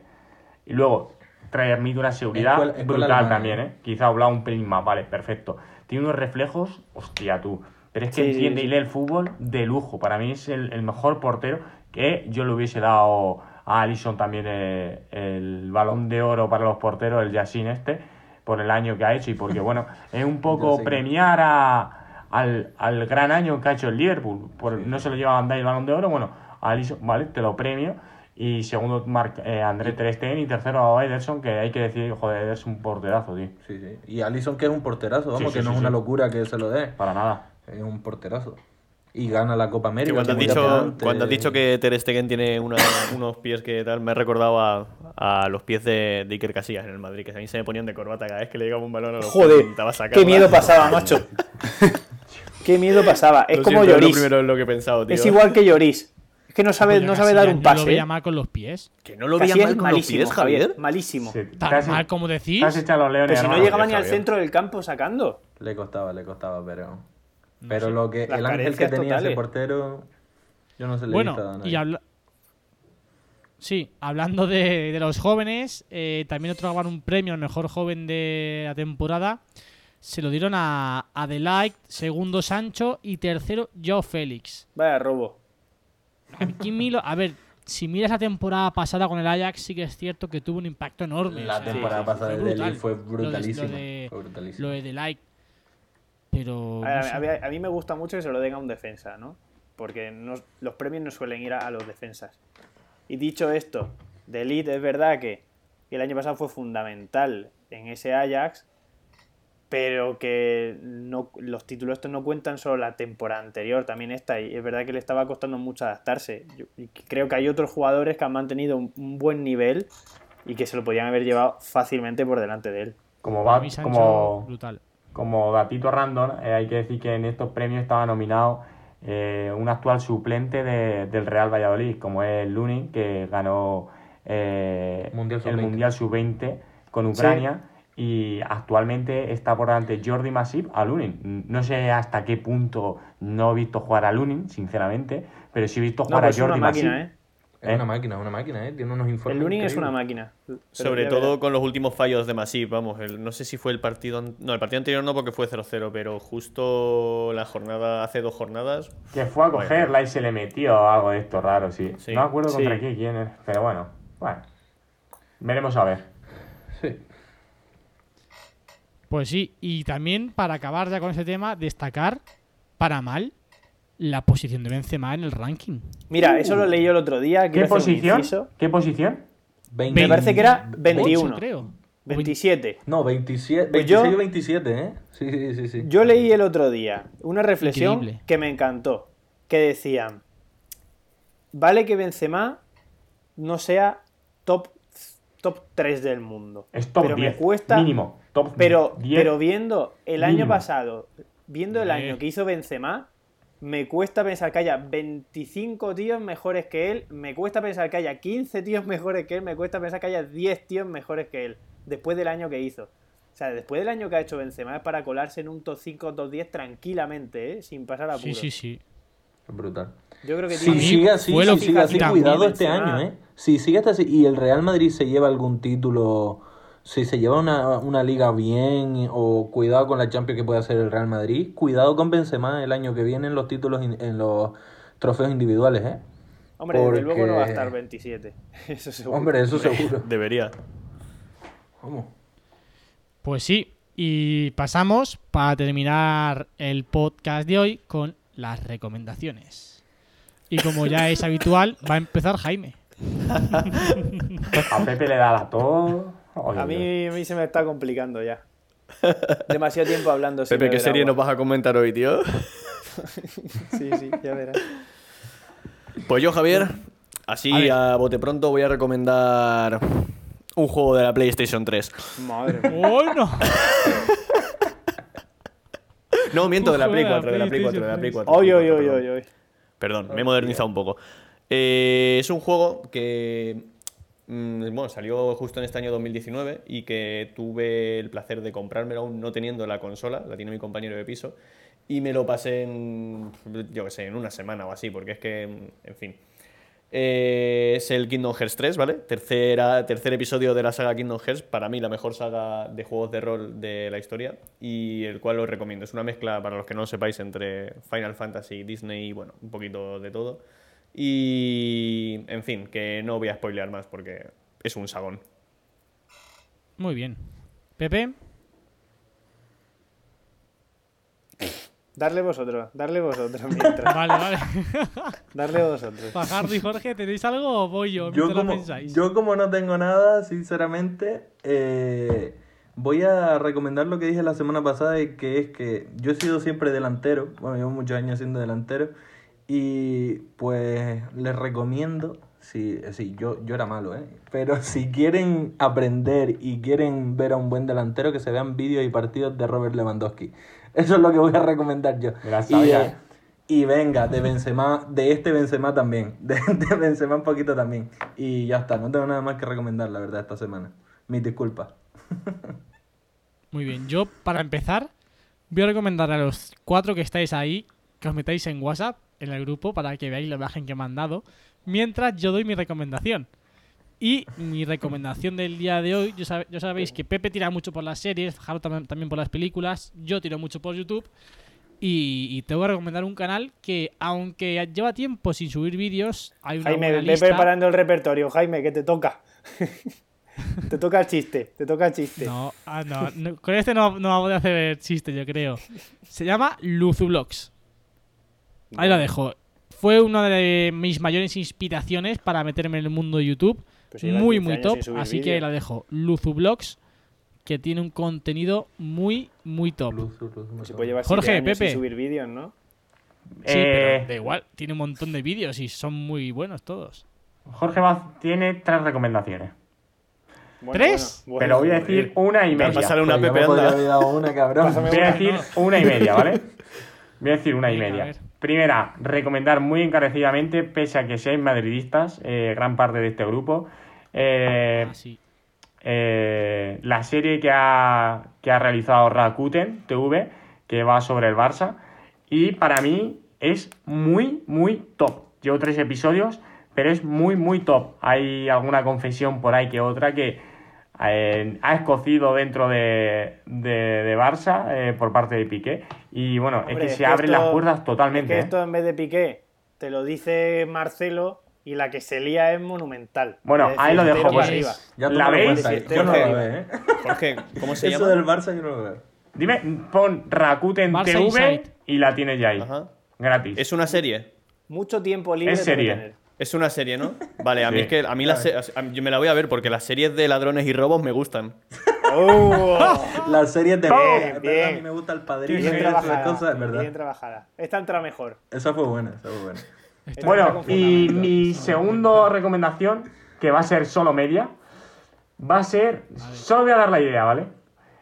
Y luego, transmite una seguridad Escuela- escuela brutal alemana, también, ¿eh? Quizá habla un pelín más, vale, perfecto. Tiene unos reflejos, hostia tú. Pero es que Sí, entiende sí. y lee el fútbol de lujo. Para mí es el, el mejor portero que yo le hubiese dado a Alisson también eh, el balón de oro para los porteros, el Yassin este, por el año que ha hecho y porque, bueno, es un poco premiar a, al, al gran año que ha hecho el Liverpool. Por, No se lo lleva a Van Dijk el balón de oro, bueno, a Alisson, vale, te lo premio. Y segundo, Marc, eh, André Ter Stegen y tercero a Ederson, que hay que decir, joder, es un porterazo, tío. Sí, sí. Y Allison que es un porterazo, vamos, Sí, sí, que no sí, es una sí. locura que se lo dé. Para nada. Es un porterazo. Y gana la Copa América. Sí, cuando, has dicho, cuando has dicho que Ter Stegen tiene una- unos pies que tal, me he recordado a, a los pies de, de Iker Casillas en el Madrid, que a mí se me ponían de corbata cada vez que le llegaba un balón a los pies, Joder, qué miedo pasaba, macho. qué miedo pasaba. Es Lo como siento, es lo Lloris. primero en lo que he pensado, tío. Es igual que Lloris. Es que no sabe, Pues no sabe dar un Lo pase. veía ¿eh? mal con los pies. Que no lo veía mal es con los pies, Javier. Malísimo. Sí, Tan casi- mal como decís. casi los leones. Pero si no llegaba ni al centro del campo sacando. Le costaba, le costaba, pero. Pero lo que. Las El ángel que tenía ese totales. portero. Yo no se le he Bueno, visto a nadie. y habla... Sí, hablando de, de los jóvenes, eh, también otorgaban un premio al mejor joven de la temporada. Se lo dieron a Adelaide, segundo Sancho y tercero Joe Félix. Vaya robo. Aquí Milo, a ver, si miras la temporada pasada con el Ajax, sí que es cierto que tuvo un impacto enorme. La o sea, temporada pasada de brutal. Deli fue Lo de- brutalísima. Lo de, fue brutalísima. lo de Adelaide. Pero. A, ver, no sé. a mí- a mí me gusta mucho que se lo den a un defensa, ¿no? Porque no- los premios no suelen ir a, a los defensas. Y dicho esto, de Elite es verdad que el año pasado fue fundamental en ese Ajax, pero que no, los títulos estos no cuentan solo la temporada anterior, también esta, y es verdad que le estaba costando mucho adaptarse. Yo- y creo que hay otros jugadores que han mantenido un, un buen nivel y que se lo podían haber llevado fácilmente por delante de él. Como, va, como, brutal. como datito random, eh, hay que decir que en estos premios estaba nominado eh, un actual suplente de- del Real Valladolid, como es Lunin, que ganó eh, Mundial el Sub-20. Mundial Sub-20 con Ucrania. Y actualmente está por delante Jordi Masip a Lunin. No sé hasta qué punto no he visto jugar a Lunin, sinceramente, pero sí he visto No, jugar pues a es una Jordi máquina, Masip. ¿eh? Es ¿Eh? una máquina, es una máquina, ¿eh? Tiene unos informes. El Lunin es una máquina. Sobre todo con los últimos fallos de Masip, vamos, el- no sé si fue el partido... No, el partido anterior no porque fue 0-0, pero justo la jornada, hace dos jornadas... Que fue a cogerla y se le metió algo de esto raro, sí. Sí. No me acuerdo contra Sí. quién, quién es, pero bueno, bueno. Veremos a ver. Sí. Pues sí, y también para acabar ya con ese tema, destacar para mal la posición de Benzema en el ranking. Mira, eso lo leí yo el otro día. ¿Qué posición? ¿Qué posición? Veinte- Me parece que era 21. Ocho, creo. O 27. No, 27, Pues yo- 26 o 27, ¿eh? Sí, sí, sí. sí. Yo leí el otro día una reflexión Increíble. que me encantó. Que decían, vale que Benzema no sea top, top 3 del mundo. Es top pero 10, me cuesta, mínimo. Top Pero, 10. pero viendo el año pasado, viendo el Eh. año que hizo Benzema, me cuesta pensar que haya 25 tíos mejores que él, me cuesta pensar que haya 15 tíos mejores que él, me cuesta pensar que haya 10 tíos mejores que él, después del año que hizo. O sea, después del año que ha hecho Benzema es para colarse en un top 5 top 10 tranquilamente, ¿eh? sin pasar Sí, apuros. sí, sí. Es brutal. Yo creo que Si tiene- sigue así, que- sigue así, cuidado este año, ¿eh? Si sigue hasta así y el Real Madrid se lleva algún título, si se lleva una, una liga bien o cuidado con la Champions que puede hacer el Real Madrid, cuidado con Benzema el año que viene en los títulos, in- en los trofeos individuales, ¿eh? Hombre, desde luego no va a porque- estar 27. Eso seguro. Hombre, eso seguro. Debería. Vamos. Pues sí, y pasamos para terminar el podcast de hoy con las recomendaciones. Y como ya es habitual, va a empezar Jaime. A Pepe le da la tos. Oye, A mí, a mí se me está complicando ya. Demasiado tiempo hablando. Pepe, ¿qué serie agua. nos vas a comentar hoy, tío? Sí, sí, ya verás. Pues yo, Javier, así A bote pronto voy a recomendar un juego de la PlayStation 3. Madre mía. ¡Oh, no! No, miento, de la Play juego de 4, de la la Play 4, de la Play PlayStation 4. Oy, oy, 4, oy, perdón. oy, oy. Perdón, me he modernizado un poco. Eh, es un juego que mm, bueno, salió justo en este año 2019 y que tuve el placer de comprármelo aún no teniendo la consola, la tiene mi compañero de piso, y me lo pasé en, yo qué sé, en una semana o así, porque es que, mm, en fin. Eh, es el Kingdom Hearts 3, ¿vale? Tercera, tercer episodio de la saga Kingdom Hearts, para mí la mejor saga de juegos de rol de la historia y el cual os recomiendo. Es una mezcla, para los que no lo sepáis, entre Final Fantasy, Disney y bueno, un poquito de todo. Y, en fin, que no voy a spoilear más porque es un sagón. Muy bien. Pepe, Darle vosotros, darle vosotros mientras. vale, vale. Darle vosotros. Fajardo y Jorge, ¿tenéis algo o voy yo? Yo como, pensáis? yo como no tengo nada, sinceramente, eh, voy a recomendar lo que dije la semana pasada, y que es que yo he sido siempre delantero, bueno, llevo muchos años siendo delantero, y pues les recomiendo, sí, sí yo, yo era malo, ¿eh? pero si quieren aprender y quieren ver a un buen delantero, que se vean vídeos y partidos de Robert Lewandowski. Eso es lo que voy a recomendar yo. Y, ¿eh? y venga, de Benzema, de este Benzema también. De, de Benzema un poquito también. Y ya está, no tengo nada más que recomendar, la verdad, esta semana. Mis disculpas. Muy bien, yo para empezar voy a recomendar a los cuatro que estáis ahí que os metáis en WhatsApp, en el grupo, para que veáis la imagen que me han dado, mientras yo doy mi recomendación. Y mi recomendación del día de hoy, yo, sab- yo sabéis que Pepe tira mucho por las series, Jaro tam- también por las películas, yo tiro mucho por YouTube. Y, y tengo que recomendar un canal que, aunque lleva tiempo sin subir vídeos, hay una Jaime, ve lista. preparando el repertorio, Jaime, que te toca. te toca el chiste, te toca el chiste. No, ah, no, no, con este no, no vamos a hacer chiste, yo creo. Se llama Luzublogs. Ahí lo dejo. Fue una de mis mayores inspiraciones para meterme en el mundo de YouTube. Pues muy, 15 muy top. Así que vídeos. la dejo. Luzublogs, que tiene un contenido muy, muy top. Se puede llevar Jorge, años Pepe. sin subir vídeos, ¿no? Sí, Eh, pero da igual. Tiene un montón de vídeos y son muy buenos todos. Jorge tiene tres recomendaciones. Bueno, ¿Tres? bueno, Pero voy a decir una y media. pásale una Pepe, anda. una, cabrón. Voy a decir una y media, ¿vale? Voy a decir una y media. Primera, recomendar muy encarecidamente, pese a que seáis madridistas, eh, gran parte de este grupo, eh, Ah, sí. eh, la serie que ha, que ha realizado Rakuten TV, que va sobre el Barça, y para mí es muy, muy top. Llevo tres episodios, pero es muy, muy top. Hay alguna confesión por ahí que otra que eh, ha escocido dentro de, de, de Barça eh, por parte de Piqué. Y bueno, Hombre, es que es se que abren esto- las puertas Es totalmente. que ¿eh? esto en vez de Piqué te lo dice Marcelo y la que se lía es monumental. Bueno, Es ahí lo dejo, pues. arriba. Ya ¿La veis? cuentas, Yo no lo veo, ¿eh? Jorge, ¿cómo se Eso llama? del Barça yo no lo veo. Dime, pon Rakuten Barça TV y la tienes ya ahí. Ajá. Gratis. Es una serie. Mucho tiempo libre. Es serie. tener. Es una serie, ¿no? Vale, a mí Sí. es que a mí la se- a mí- yo me la voy a ver porque las series de ladrones y robos me gustan. ¡Oh! Las series de Bien, es verdad, bien. A mí me gusta el padrino y Bien esas trabajada. cosas, es Bien verdad. trabajada. Esta entra mejor. Esa fue buena, esa fue buena. Esta Bueno, con y fundamento. mi segundo recomendación, que va a ser solo media, va a ser. Solo voy a dar la idea, ¿vale?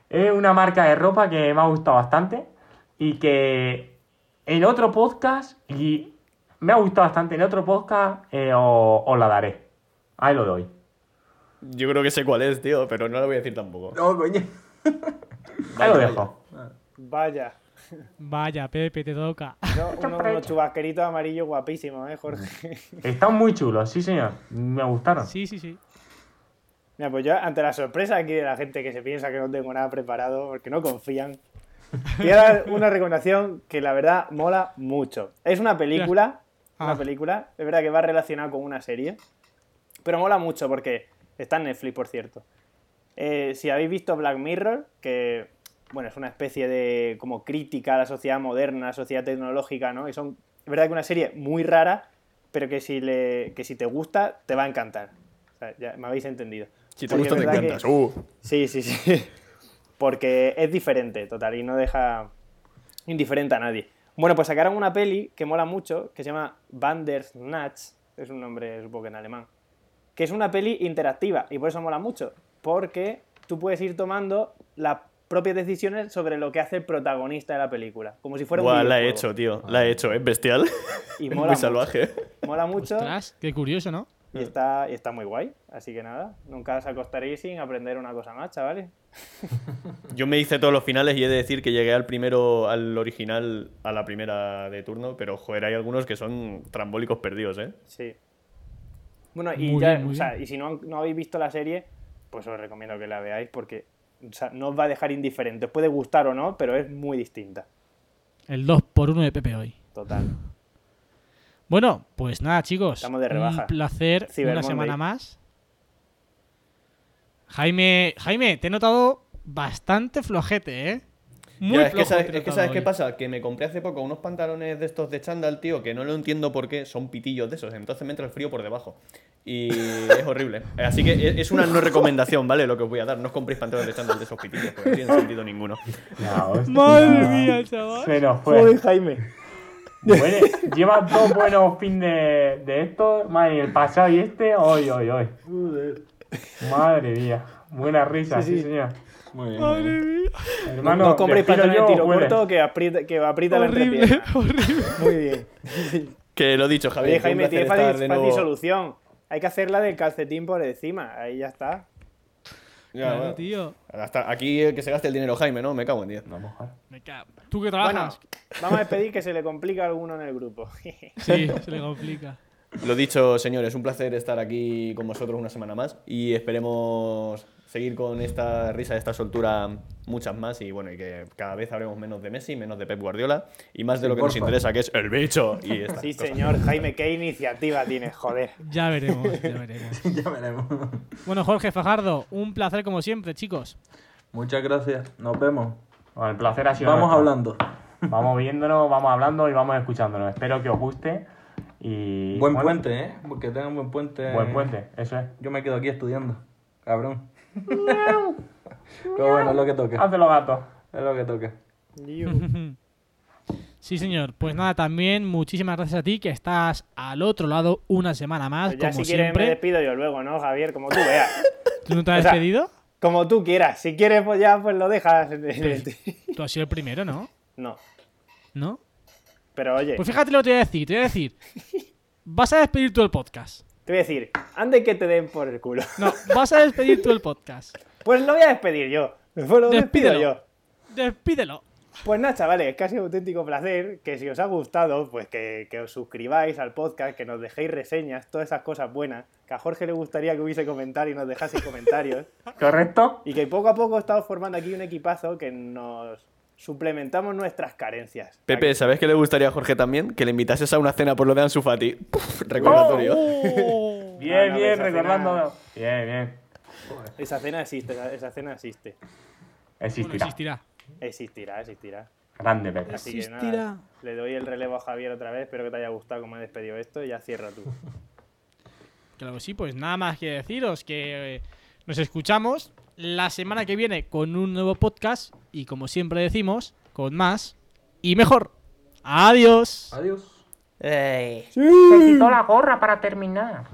Es una marca de ropa que me ha gustado bastante y que en otro podcast, y me ha gustado bastante, en otro podcast eh, os, os la daré. Ahí lo doy. Yo creo que sé cuál es, tío, pero no lo voy a decir tampoco. No, coño. Ahí lo dejo. Vaya. Vaya, Pepe, te toca. No, uno- unos chubasqueritos amarillos guapísimos, ¿eh, Jorge? Están muy chulos, sí, señor. Me gustaron. Sí, sí, sí. Mira, pues yo, ante la sorpresa aquí de la gente que se piensa que no tengo nada preparado, porque no confían, voy a dar una recomendación que la verdad mola mucho. Es una película, una Ah. película, es verdad que va relacionada con una serie, pero mola mucho porque está en Netflix, por cierto. Eh, si habéis visto Black Mirror, que bueno, es una especie de como crítica a la sociedad moderna, a la sociedad tecnológica, ¿no? Y son, es verdad que una serie muy rara, pero que si, le, que si te gusta, te va a encantar. O sea, ya me habéis entendido. Si te Porque gusta, te encantas. que- Uh. Sí, sí, sí. Porque es diferente, total, y no deja indiferente a nadie. Bueno, pues sacaron una peli que mola mucho, que se llama Bandersnatch, es un nombre supongo que en alemán, que es una peli interactiva, y por eso mola mucho, porque tú puedes ir tomando las propias decisiones sobre lo que hace el protagonista de la película, como si fuera un Buah, la he hecho, tío. La he hecho, es bestial. Y Es mola muy mucho. salvaje. Mola mucho Ostras, qué curioso, ¿no? Y está, y está muy guay, así que nada, nunca os acostaréis sin aprender una cosa más, chavales. Yo me hice todos los finales y he de decir que llegué al primero, al original, a la primera de turno, pero joder, hay algunos que son trambólicos perdidos, ¿eh? Sí. Bueno, y, Muy ya, bien, o sea, y si no, no habéis visto la serie, pues os recomiendo que la veáis porque o sea, no os va a dejar indiferente. Os puede gustar o no, pero es muy distinta. El 2 por 1 de Pepe hoy. Total. Bueno, pues nada, chicos. Estamos de rebaja. Un placer Cyber una Monday. semana más. Jaime, Jaime, te he notado bastante flojete, ¿eh? Muy Ya, es que sabes, te he es que notado ¿sabes qué pasa? Que me compré hace poco unos pantalones de estos de chándal, tío, que no lo entiendo por qué son pitillos de esos, entonces me entra el frío por debajo. Y es horrible. Así que e- es una no recomendación, ¿vale? Lo que os voy a dar. No os compréis pantalones de chándal de esos pitillos, porque no tiene sentido ninguno. Hostia. Madre mía, chaval. Se nos fue. Jaime. Bueno, lleva dos buenos fin de, de esto, madre, el pasado y este, hoy, hoy, hoy. Madre mía, buena risa, sí, Sí, sí. señor. Muy bien. Madre mía. Hermano, no compréis ¿despido pantalones yo de tiro puedes? corto que aprieta, que aprieta la Horrible, entrepierna. horrible. Muy bien. Que lo dicho, Javier. Oye, Jaime, tiene fácil, fácil solución. Hay que hacerla del calcetín por encima. Ahí ya está. Ya, Claro, bueno. tío. Hasta aquí el que se gaste el dinero, Jaime, ¿no? Me cago en 10. Vamos. Me cago. ¿Tú que Bueno, trabajas? vamos a despedir que se le complica a alguno en el grupo. Sí, se le complica. Lo dicho, señores, un placer estar aquí con vosotros una semana más y esperemos seguir con esta risa, esta soltura muchas más y bueno, y que cada vez hablemos menos de Messi, menos de Pep Guardiola y más de lo que nos interesa, que es el bicho y Sí, cosas. señor. Jaime, qué iniciativa tienes, joder. Ya veremos, ya veremos. ya veremos. Bueno, Jorge Fajardo, un placer como siempre, chicos. Muchas gracias. Nos vemos. Bueno, el placer ha sido Vamos nuestro. hablando. Vamos viéndonos, vamos hablando y vamos escuchándonos. Espero que os guste y... Buen bueno, puente, ¿eh? Porque tengan buen puente. Buen puente, eso es. Yo me quedo aquí estudiando. Cabrón. Pero bueno, es lo que toca. Hazlo, gato. Es lo que toca. Sí, señor. Pues nada, también muchísimas gracias a ti que estás al otro lado una semana más, Pues ya como si quieres me siempre. despido yo luego, ¿no, Javier? Como tú veas. ¿Tú no te has O sea, despedido? Como tú quieras. Si quieres, pues ya pues lo dejas. Tú has sido el primero, ¿no? No. ¿No? Pero oye, Pues fíjate lo que te voy a decir. Te voy a decir. Vas a despedir tú el podcast. Te voy a decir, ande que te den por el culo. No, vas a despedir tú el podcast. Pues lo voy a despedir yo. Pues lo despido Despídelo. yo. Despídelo. Pues nada, chavales, que ha sido un auténtico placer. Que si os ha gustado, pues que, que os suscribáis al podcast, que nos dejéis reseñas, todas esas cosas buenas. Que a Jorge le gustaría que hubiese comentarios y nos dejaseis comentarios. ¿Correcto? Y que poco a poco estamos formando aquí un equipazo que nos suplementamos nuestras carencias. Pepe, ¿sabes qué le gustaría a Jorge también? Que le invitases a una cena por lo de Ansu Fati. Puf, recordatorio. Oh. Bien, bien, recordando. Bien, bien. Esa cena existe, esa- cena existe. Bueno, Existirá. existirá. Existirá, existirá. Grande, Pepe. Así que Existirá. nada, le doy el relevo a Javier otra vez. Espero que te haya gustado cómo he despedido esto. Y ya cierra tú. Claro que sí, pues nada más que deciros que eh, nos escuchamos la semana que viene con un nuevo podcast y como siempre decimos, con más y mejor. Adiós. Adiós. Se quitó la gorra para terminar.